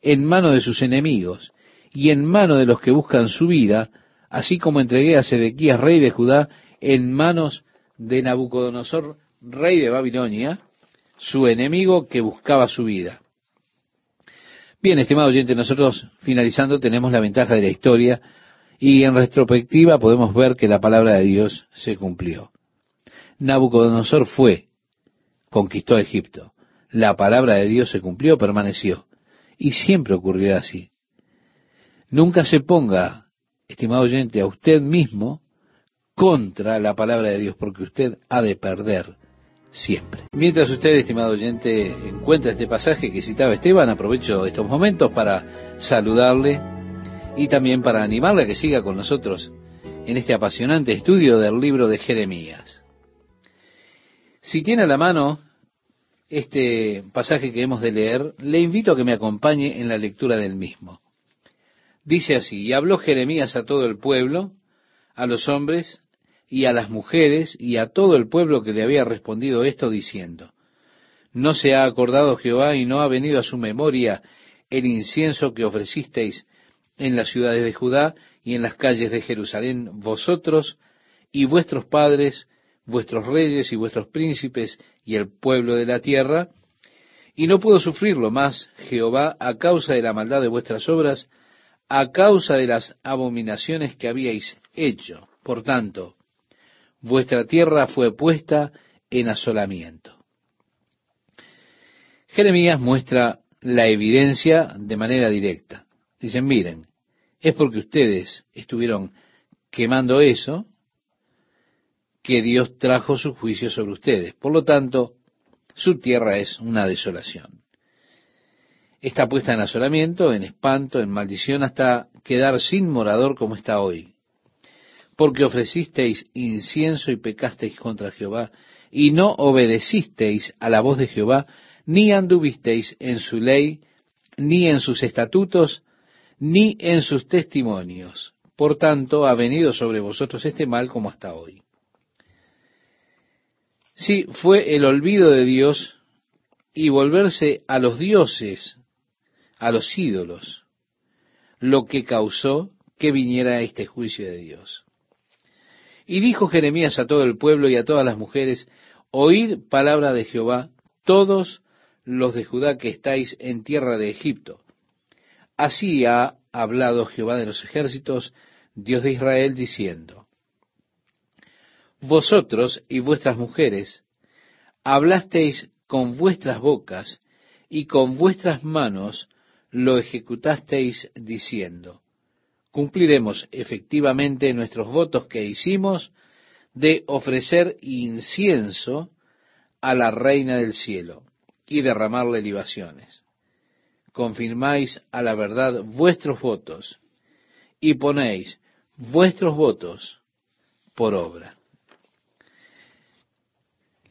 Speaker 1: en mano de sus enemigos y en mano de los que buscan su vida, así como entregué a Sedequías, rey de Judá, en manos de Nabucodonosor, rey de Babilonia, su enemigo que buscaba su vida. Bien, estimado oyente, nosotros finalizando tenemos la ventaja de la historia y en retrospectiva podemos ver que la palabra de Dios se cumplió. Nabucodonosor fue, conquistó Egipto. La palabra de Dios se cumplió, permaneció. Y siempre ocurrirá así. Nunca se ponga, estimado oyente, a usted mismo contra la palabra de Dios, porque usted ha de perder siempre. Mientras usted, estimado oyente, encuentra este pasaje que citaba Esteban, aprovecho estos momentos para saludarle y también para animarle a que siga con nosotros en este apasionante estudio del libro de Jeremías. Si tiene a la mano este pasaje que hemos de leer, le invito a que me acompañe en la lectura del mismo. Dice así, y habló Jeremías a todo el pueblo, a los hombres y a las mujeres y a todo el pueblo que le había respondido esto diciendo, ¿no se ha acordado Jehová y no ha venido a su memoria el incienso que ofrecisteis en las ciudades de Judá y en las calles de Jerusalén, vosotros y vuestros padres vuestros reyes y vuestros príncipes y el pueblo de la tierra, y no puedo sufrirlo más, Jehová, a causa de la maldad de vuestras obras, a causa de las abominaciones que habíais hecho. Por tanto, vuestra tierra fue puesta en asolamiento. Jeremías muestra la evidencia de manera directa. Dicen, miren, es porque ustedes estuvieron quemando eso, que Dios trajo su juicio sobre ustedes. Por lo tanto, su tierra es una desolación. Está puesta en asolamiento, en espanto, en maldición, hasta quedar sin morador como está hoy. Porque ofrecisteis incienso y pecasteis contra Jehová, y no obedecisteis a la voz de Jehová, ni anduvisteis en su ley, ni en sus estatutos, ni en sus testimonios. Por tanto, ha venido sobre vosotros este mal como hasta hoy. Sí, fue el olvido de Dios y volverse a los dioses, a los ídolos, lo que causó que viniera este juicio de Dios. Y dijo Jeremías a todo el pueblo y a todas las mujeres, oíd palabra de Jehová, todos los de Judá que estáis en tierra de Egipto. Así ha hablado Jehová de los ejércitos, Dios de Israel, diciendo, Vosotros y vuestras mujeres hablasteis con vuestras bocas y con vuestras manos lo ejecutasteis diciendo, cumpliremos efectivamente nuestros votos que hicimos de ofrecer incienso a la reina del cielo y derramarle libaciones. Confirmáis a la verdad vuestros votos y ponéis vuestros votos por obra.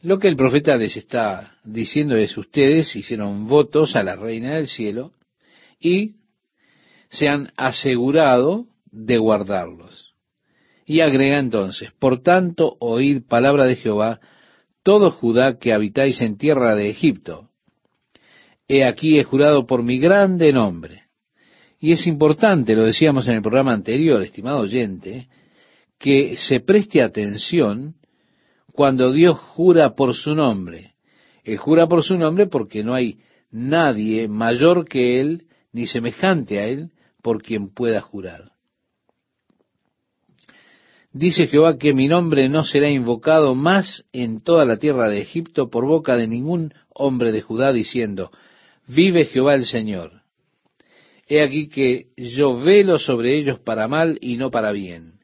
Speaker 1: Lo que el profeta les está diciendo es, ustedes hicieron votos a la reina del cielo y se han asegurado de guardarlos. Y agrega entonces, por tanto, oíd palabra de Jehová, todo Judá que habitáis en tierra de Egipto. He aquí he jurado por mi grande nombre. Y es importante, lo decíamos en el programa anterior, estimado oyente, que se preste atención cuando Dios jura por su nombre. Él jura por su nombre porque no hay nadie mayor que Él ni semejante a Él por quien pueda jurar. Dice Jehová que mi nombre no será invocado más en toda la tierra de Egipto por boca de ningún hombre de Judá, diciendo, vive Jehová el Señor. He aquí que yo velo sobre ellos para mal y no para bien.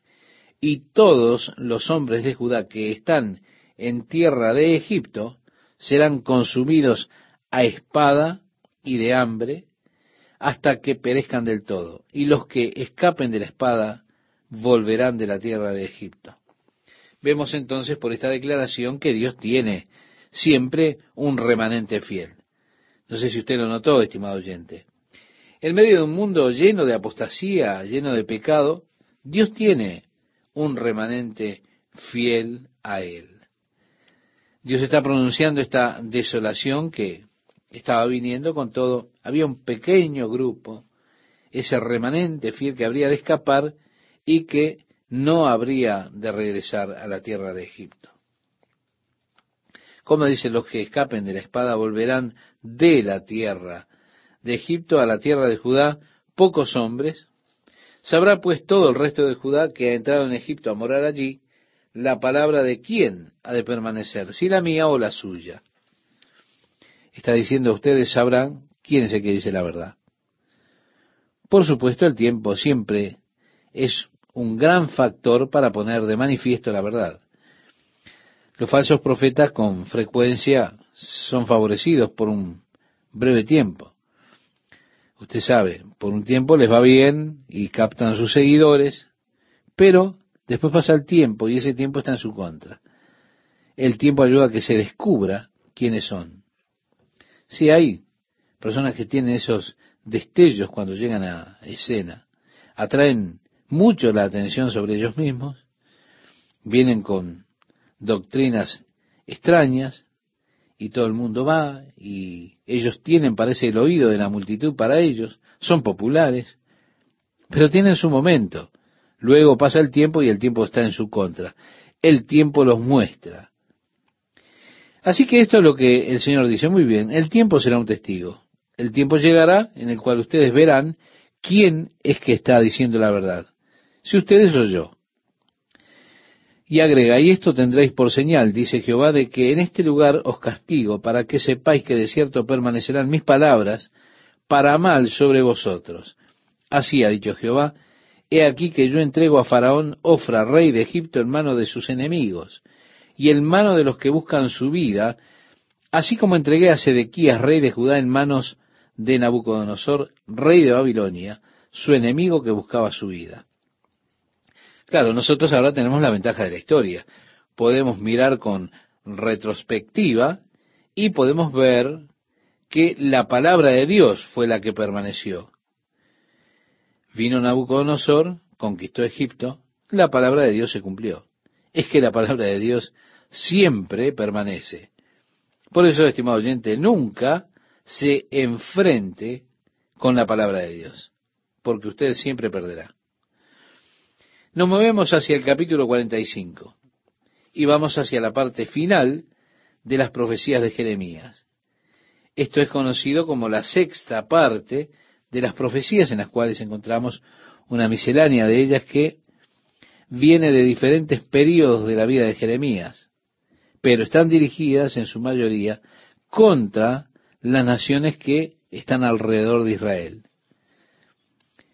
Speaker 1: Y todos los hombres de Judá que están en tierra de Egipto serán consumidos a espada y de hambre hasta que perezcan del todo. Y los que escapen de la espada volverán de la tierra de Egipto. Vemos entonces por esta declaración que Dios tiene siempre un remanente fiel. No sé si usted lo notó, estimado oyente. En medio de un mundo lleno de apostasía, lleno de pecado, Dios tiene un remanente fiel a Él. Dios está pronunciando esta desolación que estaba viniendo con todo. Había un pequeño grupo, ese remanente fiel que habría de escapar y que no habría de regresar a la tierra de Egipto. Como dice, los que escapen de la espada volverán de la tierra de Egipto a la tierra de Judá, pocos hombres. Sabrá pues todo el resto de Judá que ha entrado en Egipto a morar allí, la palabra de quién ha de permanecer, si la mía o la suya está diciendo ustedes sabrán quién es el que dice la verdad. Por supuesto, el tiempo siempre es un gran factor para poner de manifiesto la verdad. Los falsos profetas con frecuencia son favorecidos por un breve tiempo. Usted sabe, por un tiempo les va bien y captan a sus seguidores, pero después pasa el tiempo y ese tiempo está en su contra. El tiempo ayuda a que se descubra quiénes son. Sí hay personas que tienen esos destellos cuando llegan a escena, atraen mucho la atención sobre ellos mismos, vienen con doctrinas extrañas y todo el mundo va y ellos tienen, parece, el oído de la multitud para ellos, son populares, pero tienen su momento. Luego pasa el tiempo y el tiempo está en su contra. El tiempo los muestra. Así que esto es lo que el Señor dice. Muy bien, el tiempo será un testigo. El tiempo llegará en el cual ustedes verán quién es que está diciendo la verdad. Si ustedes o yo. Y agrega, y esto tendréis por señal, dice Jehová, de que en este lugar os castigo, para que sepáis que de cierto permanecerán mis palabras para mal sobre vosotros. Así ha dicho Jehová, He aquí que yo entrego a Faraón Ofra, rey de Egipto, en mano de sus enemigos, y en mano de los que buscan su vida, así como entregué a Sedequías, rey de Judá, en manos de Nabucodonosor, rey de Babilonia, su enemigo que buscaba su vida. Claro, nosotros ahora tenemos la ventaja de la historia. Podemos mirar con retrospectiva y podemos ver que la palabra de Dios fue la que permaneció. Vino Nabucodonosor, conquistó Egipto, la palabra de Dios se cumplió. Es que la palabra de Dios siempre permanece. Por eso, estimado oyente, nunca se enfrente con la palabra de Dios, porque usted siempre perderá. Nos movemos hacia el capítulo 45 y vamos hacia la parte final de las profecías de Jeremías. Esto es conocido como la sexta parte de las profecías en las cuales encontramos una miscelánea de ellas que viene de diferentes periodos de la vida de Jeremías, pero están dirigidas en su mayoría contra las naciones que están alrededor de Israel.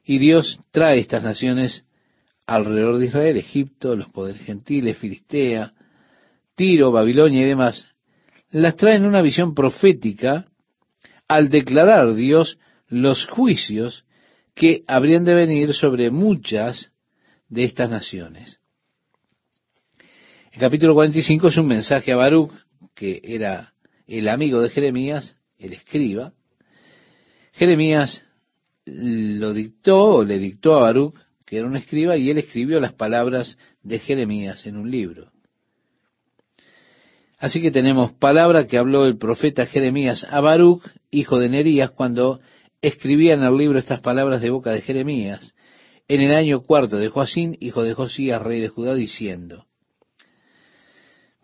Speaker 1: Y Dios trae estas naciones alrededor de Israel, Egipto, los poderes gentiles, Filistea, Tiro, Babilonia y demás, las trae en una visión profética al declarar Dios los juicios que habrían de venir sobre muchas de estas naciones. El capítulo 45 es un mensaje a Baruch, que era el amigo de Jeremías, el escriba. Jeremías lo dictó o le dictó a Baruch, que era un escriba, y él escribió las palabras de Jeremías en un libro. Así que tenemos palabra que habló el profeta Jeremías a Baruch, hijo de Nerías, cuando escribía en el libro estas palabras de boca de Jeremías, en el año cuarto de Joacín, hijo de Josías, rey de Judá, diciendo,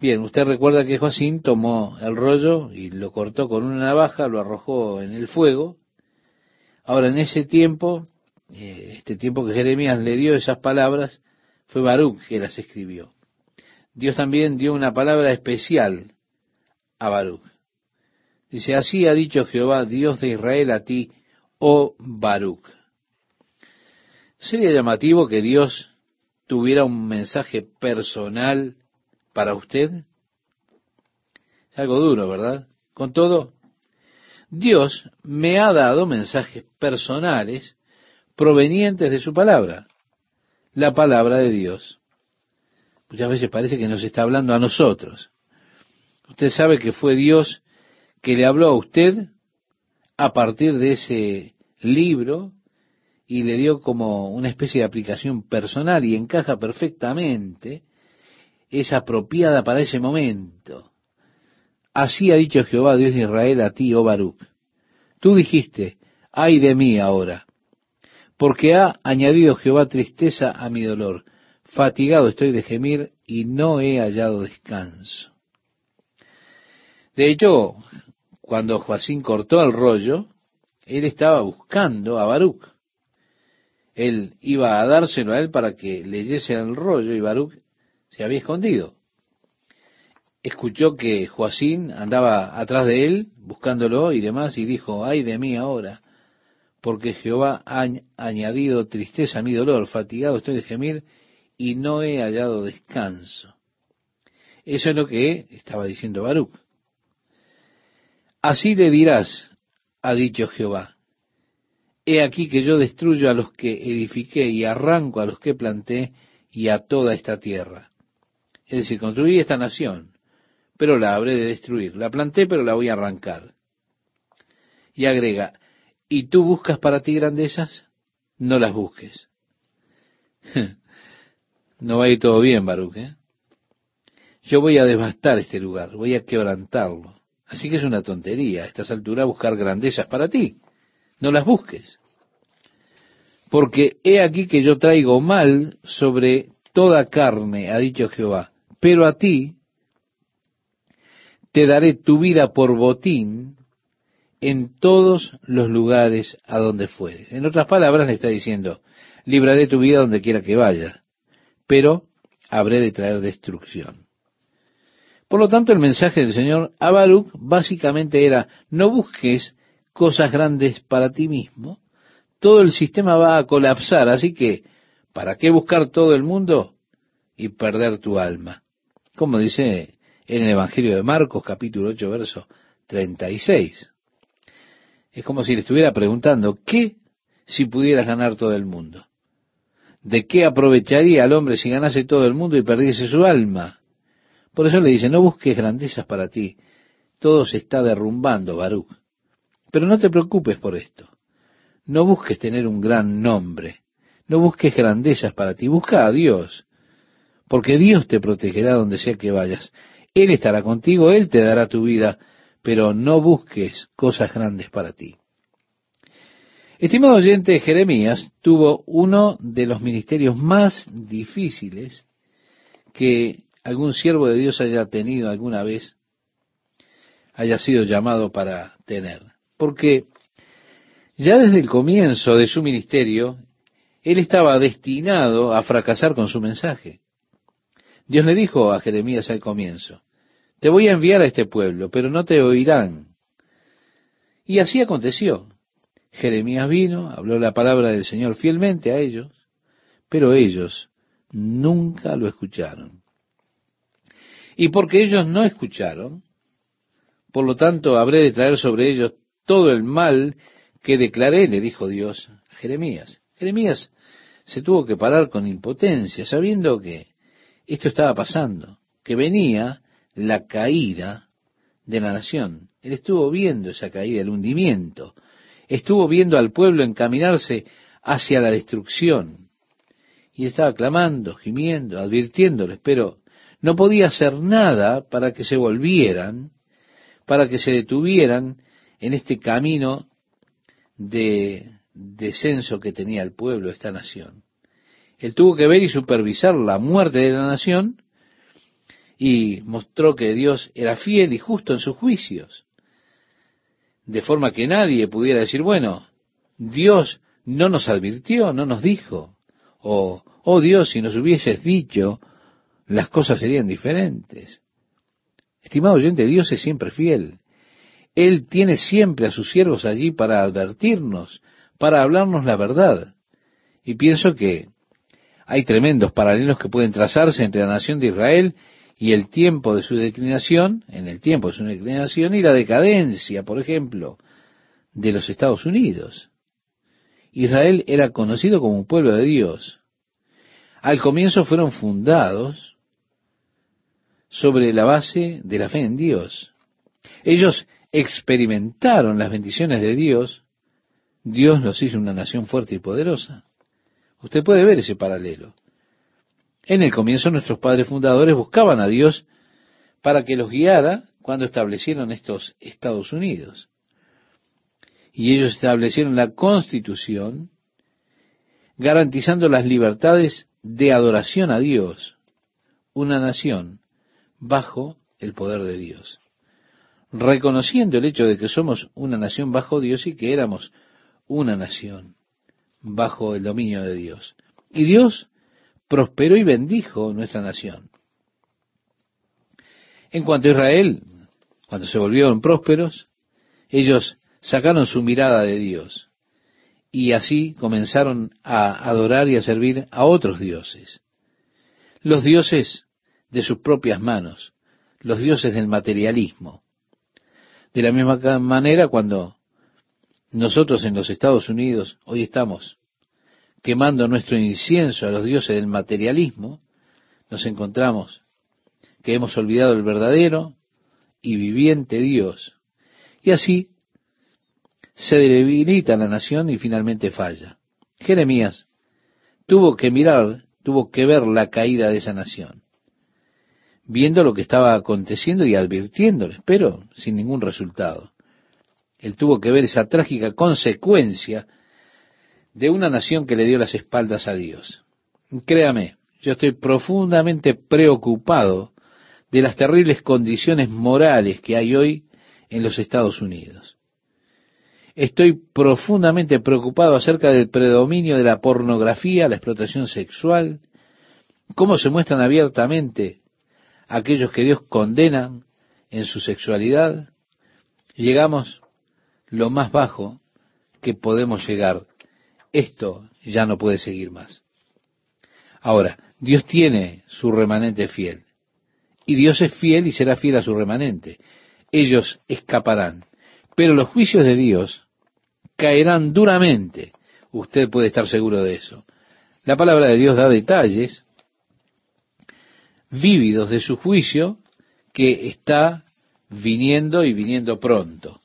Speaker 1: Bien, usted recuerda que Joacín tomó el rollo y lo cortó con una navaja, lo arrojó en el fuego. Ahora, en ese tiempo, eh, este tiempo que Jeremías le dio esas palabras, fue Baruch que las escribió. Dios también dio una palabra especial a Baruch. Dice, así ha dicho Jehová, Dios de Israel, a ti, oh Baruch. Sería llamativo que Dios tuviera un mensaje personal para usted. Es algo duro, ¿verdad? Con todo, Dios me ha dado mensajes personales provenientes de su palabra, la palabra de Dios. Muchas veces parece que nos está hablando a nosotros. Usted sabe que fue Dios que le habló a usted a partir de ese libro y le dio como una especie de aplicación personal y encaja perfectamente, es apropiada para ese momento. Así ha dicho Jehová Dios de Israel a ti, oh Baruch. Tú dijiste, ay de mí ahora, porque ha añadido Jehová tristeza a mi dolor fatigado estoy de gemir y no he hallado descanso. De hecho, cuando Joacín cortó el rollo, él estaba buscando a Baruch. Él iba a dárselo a él para que leyese el rollo y Baruch se había escondido. Escuchó que Joacín andaba atrás de él buscándolo y demás y dijo, ay de mí ahora, porque Jehová ha añadido tristeza a mi dolor, fatigado estoy de gemir y no he hallado descanso. Eso es lo que estaba diciendo Baruch. Así le dirás, ha dicho Jehová, he aquí que yo destruyo a los que edifiqué y arranco a los que planté y a toda esta tierra. Es decir, construí esta nación, pero la habré de destruir. La planté, pero la voy a arrancar. Y agrega, ¿y tú buscas para ti grandezas? No las busques. No va a ir todo bien, Baruch. ¿eh? Yo voy a devastar este lugar, voy a quebrantarlo. Así que es una tontería a estas alturas buscar grandezas para ti. No las busques. Porque he aquí que yo traigo mal sobre toda carne, ha dicho Jehová. Pero a ti te daré tu vida por botín en todos los lugares a donde fueres. En otras palabras le está diciendo, libraré tu vida donde quiera que vayas pero habré de traer destrucción. Por lo tanto, el mensaje del Señor a básicamente era, no busques cosas grandes para ti mismo, todo el sistema va a colapsar, así que ¿Para qué buscar todo el mundo y perder tu alma? Como dice en el Evangelio de Marcos, capítulo 8, verso 36. Es como si le estuviera preguntando, ¿qué si pudieras ganar todo el mundo? ¿De qué aprovecharía al hombre si ganase todo el mundo y perdiese su alma? Por eso le dice, no busques grandezas para ti, todo se está derrumbando, Baruch. Pero no te preocupes por esto. No busques tener un gran nombre. No busques grandezas para ti. Busca a Dios. Porque Dios te protegerá donde sea que vayas. Él estará contigo, Él te dará tu vida, pero no busques cosas grandes para ti. Estimado oyente, Jeremías tuvo uno de los ministerios más difíciles que algún siervo de Dios haya tenido alguna vez, haya sido llamado para tener. Porque ya desde el comienzo de su ministerio, él estaba destinado a fracasar con su mensaje. Dios le dijo a Jeremías al comienzo, te voy a enviar a este pueblo, pero no te oirán. Y así aconteció. Jeremías vino, habló la palabra del Señor fielmente a ellos, pero ellos nunca lo escucharon. Y porque ellos no escucharon, por lo tanto habré de traer sobre ellos todo el mal que declaré, le dijo Dios a Jeremías. Jeremías se tuvo que parar con impotencia, sabiendo que esto estaba pasando, que venía la caída de la nación. Él estuvo viendo esa caída, el hundimiento. Estuvo viendo al pueblo encaminarse hacia la destrucción. Y estaba clamando, gimiendo, advirtiéndoles, pero no podía hacer nada para que se volvieran, para que se detuvieran en este camino de descenso que tenía el pueblo, esta nación. Él tuvo que ver y supervisar la muerte de la nación y mostró que Dios era fiel y justo en sus juicios. De forma que nadie pudiera decir, bueno, Dios no nos advirtió, no nos dijo. O, oh Dios, si nos hubieses dicho, las cosas serían diferentes. Estimado oyente, Dios es siempre fiel. Él tiene siempre a sus siervos allí para advertirnos, para hablarnos la verdad. Y pienso que hay tremendos paralelos que pueden trazarse entre la nación de Israel y el tiempo de su declinación, en el tiempo de su declinación, y la decadencia, por ejemplo, de los Estados Unidos. Israel era conocido como un pueblo de Dios. Al comienzo fueron fundados sobre la base de la fe en Dios. Ellos experimentaron las bendiciones de Dios. Dios los hizo una nación fuerte y poderosa. Usted puede ver ese paralelo. En el comienzo nuestros padres fundadores buscaban a Dios para que los guiara cuando establecieron estos Estados Unidos. Y ellos establecieron la constitución garantizando las libertades de adoración a Dios, una nación bajo el poder de Dios, reconociendo el hecho de que somos una nación bajo Dios y que éramos una nación bajo el dominio de Dios. Y Dios prosperó y bendijo nuestra nación. En cuanto a Israel, cuando se volvieron prósperos, ellos sacaron su mirada de Dios y así comenzaron a adorar y a servir a otros dioses. Los dioses de sus propias manos, los dioses del materialismo. De la misma manera, cuando nosotros en los Estados Unidos hoy estamos quemando nuestro incienso a los dioses del materialismo, nos encontramos que hemos olvidado el verdadero y viviente Dios. Y así se debilita la nación y finalmente falla. Jeremías tuvo que mirar, tuvo que ver la caída de esa nación, viendo lo que estaba aconteciendo y advirtiéndoles, pero sin ningún resultado. Él tuvo que ver esa trágica consecuencia de una nación que le dio las espaldas a Dios. Créame, yo estoy profundamente preocupado de las terribles condiciones morales que hay hoy en los Estados Unidos. Estoy profundamente preocupado acerca del predominio de la pornografía, la explotación sexual, cómo se muestran abiertamente aquellos que Dios condena en su sexualidad. Llegamos lo más bajo que podemos llegar esto ya no puede seguir más. Ahora, Dios tiene su remanente fiel. Y Dios es fiel y será fiel a su remanente. Ellos escaparán. Pero los juicios de Dios caerán duramente. Usted puede estar seguro de eso. La palabra de Dios da detalles vívidos de su juicio que está viniendo y viniendo pronto.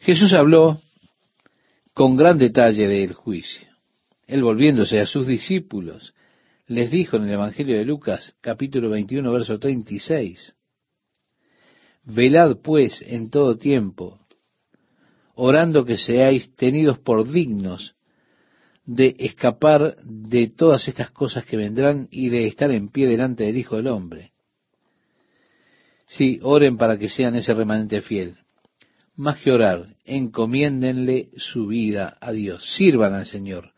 Speaker 1: Jesús habló con gran detalle del juicio. Él volviéndose a sus discípulos, les dijo en el Evangelio de Lucas, capítulo 21, verso 36, Velad pues en todo tiempo, orando que seáis tenidos por dignos de escapar de todas estas cosas que vendrán y de estar en pie delante del Hijo del Hombre. Sí, oren para que sean ese remanente fiel. Más que orar, encomiéndenle su vida a Dios, sirvan al Señor,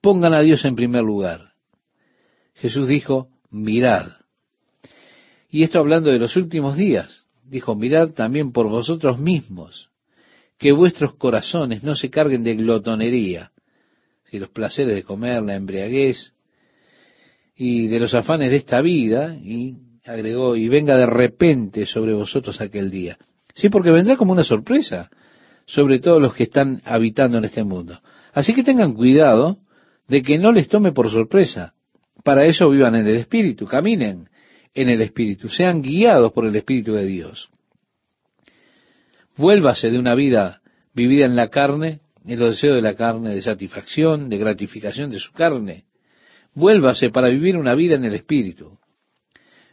Speaker 1: pongan a Dios en primer lugar. Jesús dijo, mirad. Y esto hablando de los últimos días, dijo, mirad también por vosotros mismos, que vuestros corazones no se carguen de glotonería, si los placeres de comer, la embriaguez, y de los afanes de esta vida, y agregó, y venga de repente sobre vosotros aquel día. Sí, porque vendrá como una sorpresa sobre todos los que están habitando en este mundo. Así que tengan cuidado de que no les tome por sorpresa. Para eso vivan en el Espíritu, caminen en el Espíritu, sean guiados por el Espíritu de Dios. Vuélvase de una vida vivida en la carne, en los deseos de la carne, de satisfacción, de gratificación de su carne. Vuélvase para vivir una vida en el Espíritu.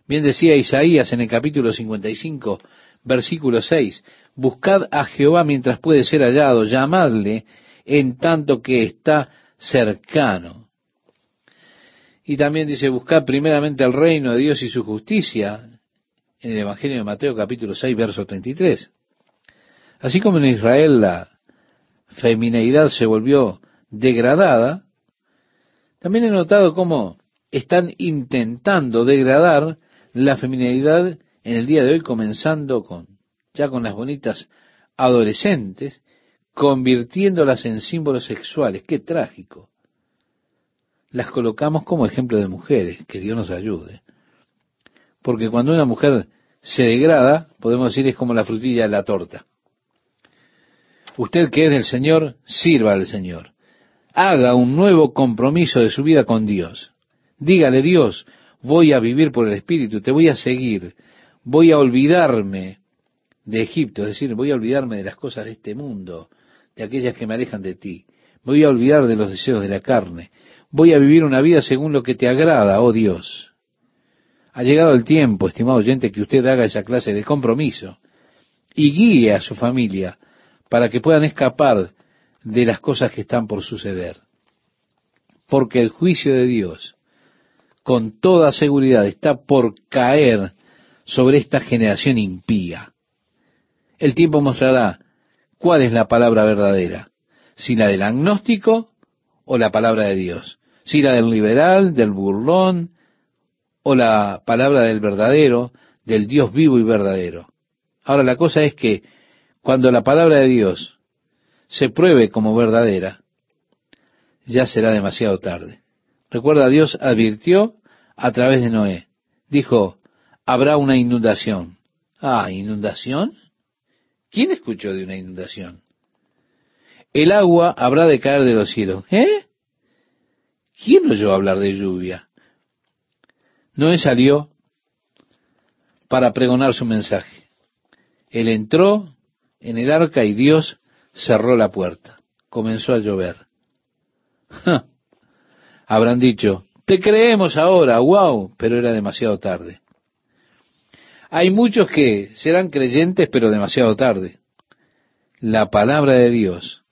Speaker 1: Bien decía Isaías en el capítulo 55, versículo 6, Buscad a Jehová mientras puede ser hallado, llamadle en tanto que está cercano. Y también dice, buscad primeramente el reino de Dios y su justicia, en el Evangelio de Mateo capítulo 6, verso 33. Así como en Israel la femineidad se volvió degradada, también he notado cómo están intentando degradar la feminidad en el día de hoy, comenzando con ya con las bonitas adolescentes, convirtiéndolas en símbolos sexuales. Qué trágico. Las colocamos como ejemplo de mujeres, que Dios nos ayude. Porque cuando una mujer se degrada, podemos decir es como la frutilla de la torta. Usted que es del Señor, sirva al Señor. Haga un nuevo compromiso de su vida con Dios. Dígale, Dios, voy a vivir por el Espíritu, te voy a seguir, voy a olvidarme de Egipto, es decir, voy a olvidarme de las cosas de este mundo, de aquellas que me alejan de ti, voy a olvidar de los deseos de la carne, voy a vivir una vida según lo que te agrada, oh Dios. Ha llegado el tiempo, estimado oyente, que usted haga esa clase de compromiso y guíe a su familia para que puedan escapar de las cosas que están por suceder. Porque el juicio de Dios con toda seguridad está por caer sobre esta generación impía. El tiempo mostrará cuál es la palabra verdadera, si la del agnóstico o la palabra de Dios, si la del liberal, del burlón o la palabra del verdadero, del Dios vivo y verdadero. Ahora la cosa es que cuando la palabra de Dios se pruebe como verdadera, ya será demasiado tarde. Recuerda, Dios advirtió a través de Noé. Dijo, habrá una inundación. Ah, inundación. ¿Quién escuchó de una inundación? El agua habrá de caer de los cielos. ¿Eh? ¿Quién oyó hablar de lluvia? Noé salió para pregonar su mensaje. Él entró en el arca y Dios cerró la puerta. Comenzó a llover. Habrán dicho, te creemos ahora, wow, pero era demasiado tarde. Hay muchos que serán creyentes, pero demasiado tarde. La palabra de Dios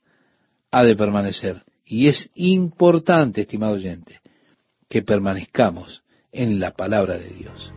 Speaker 1: ha de permanecer. Y es importante, estimado oyente, que permanezcamos en la palabra de Dios.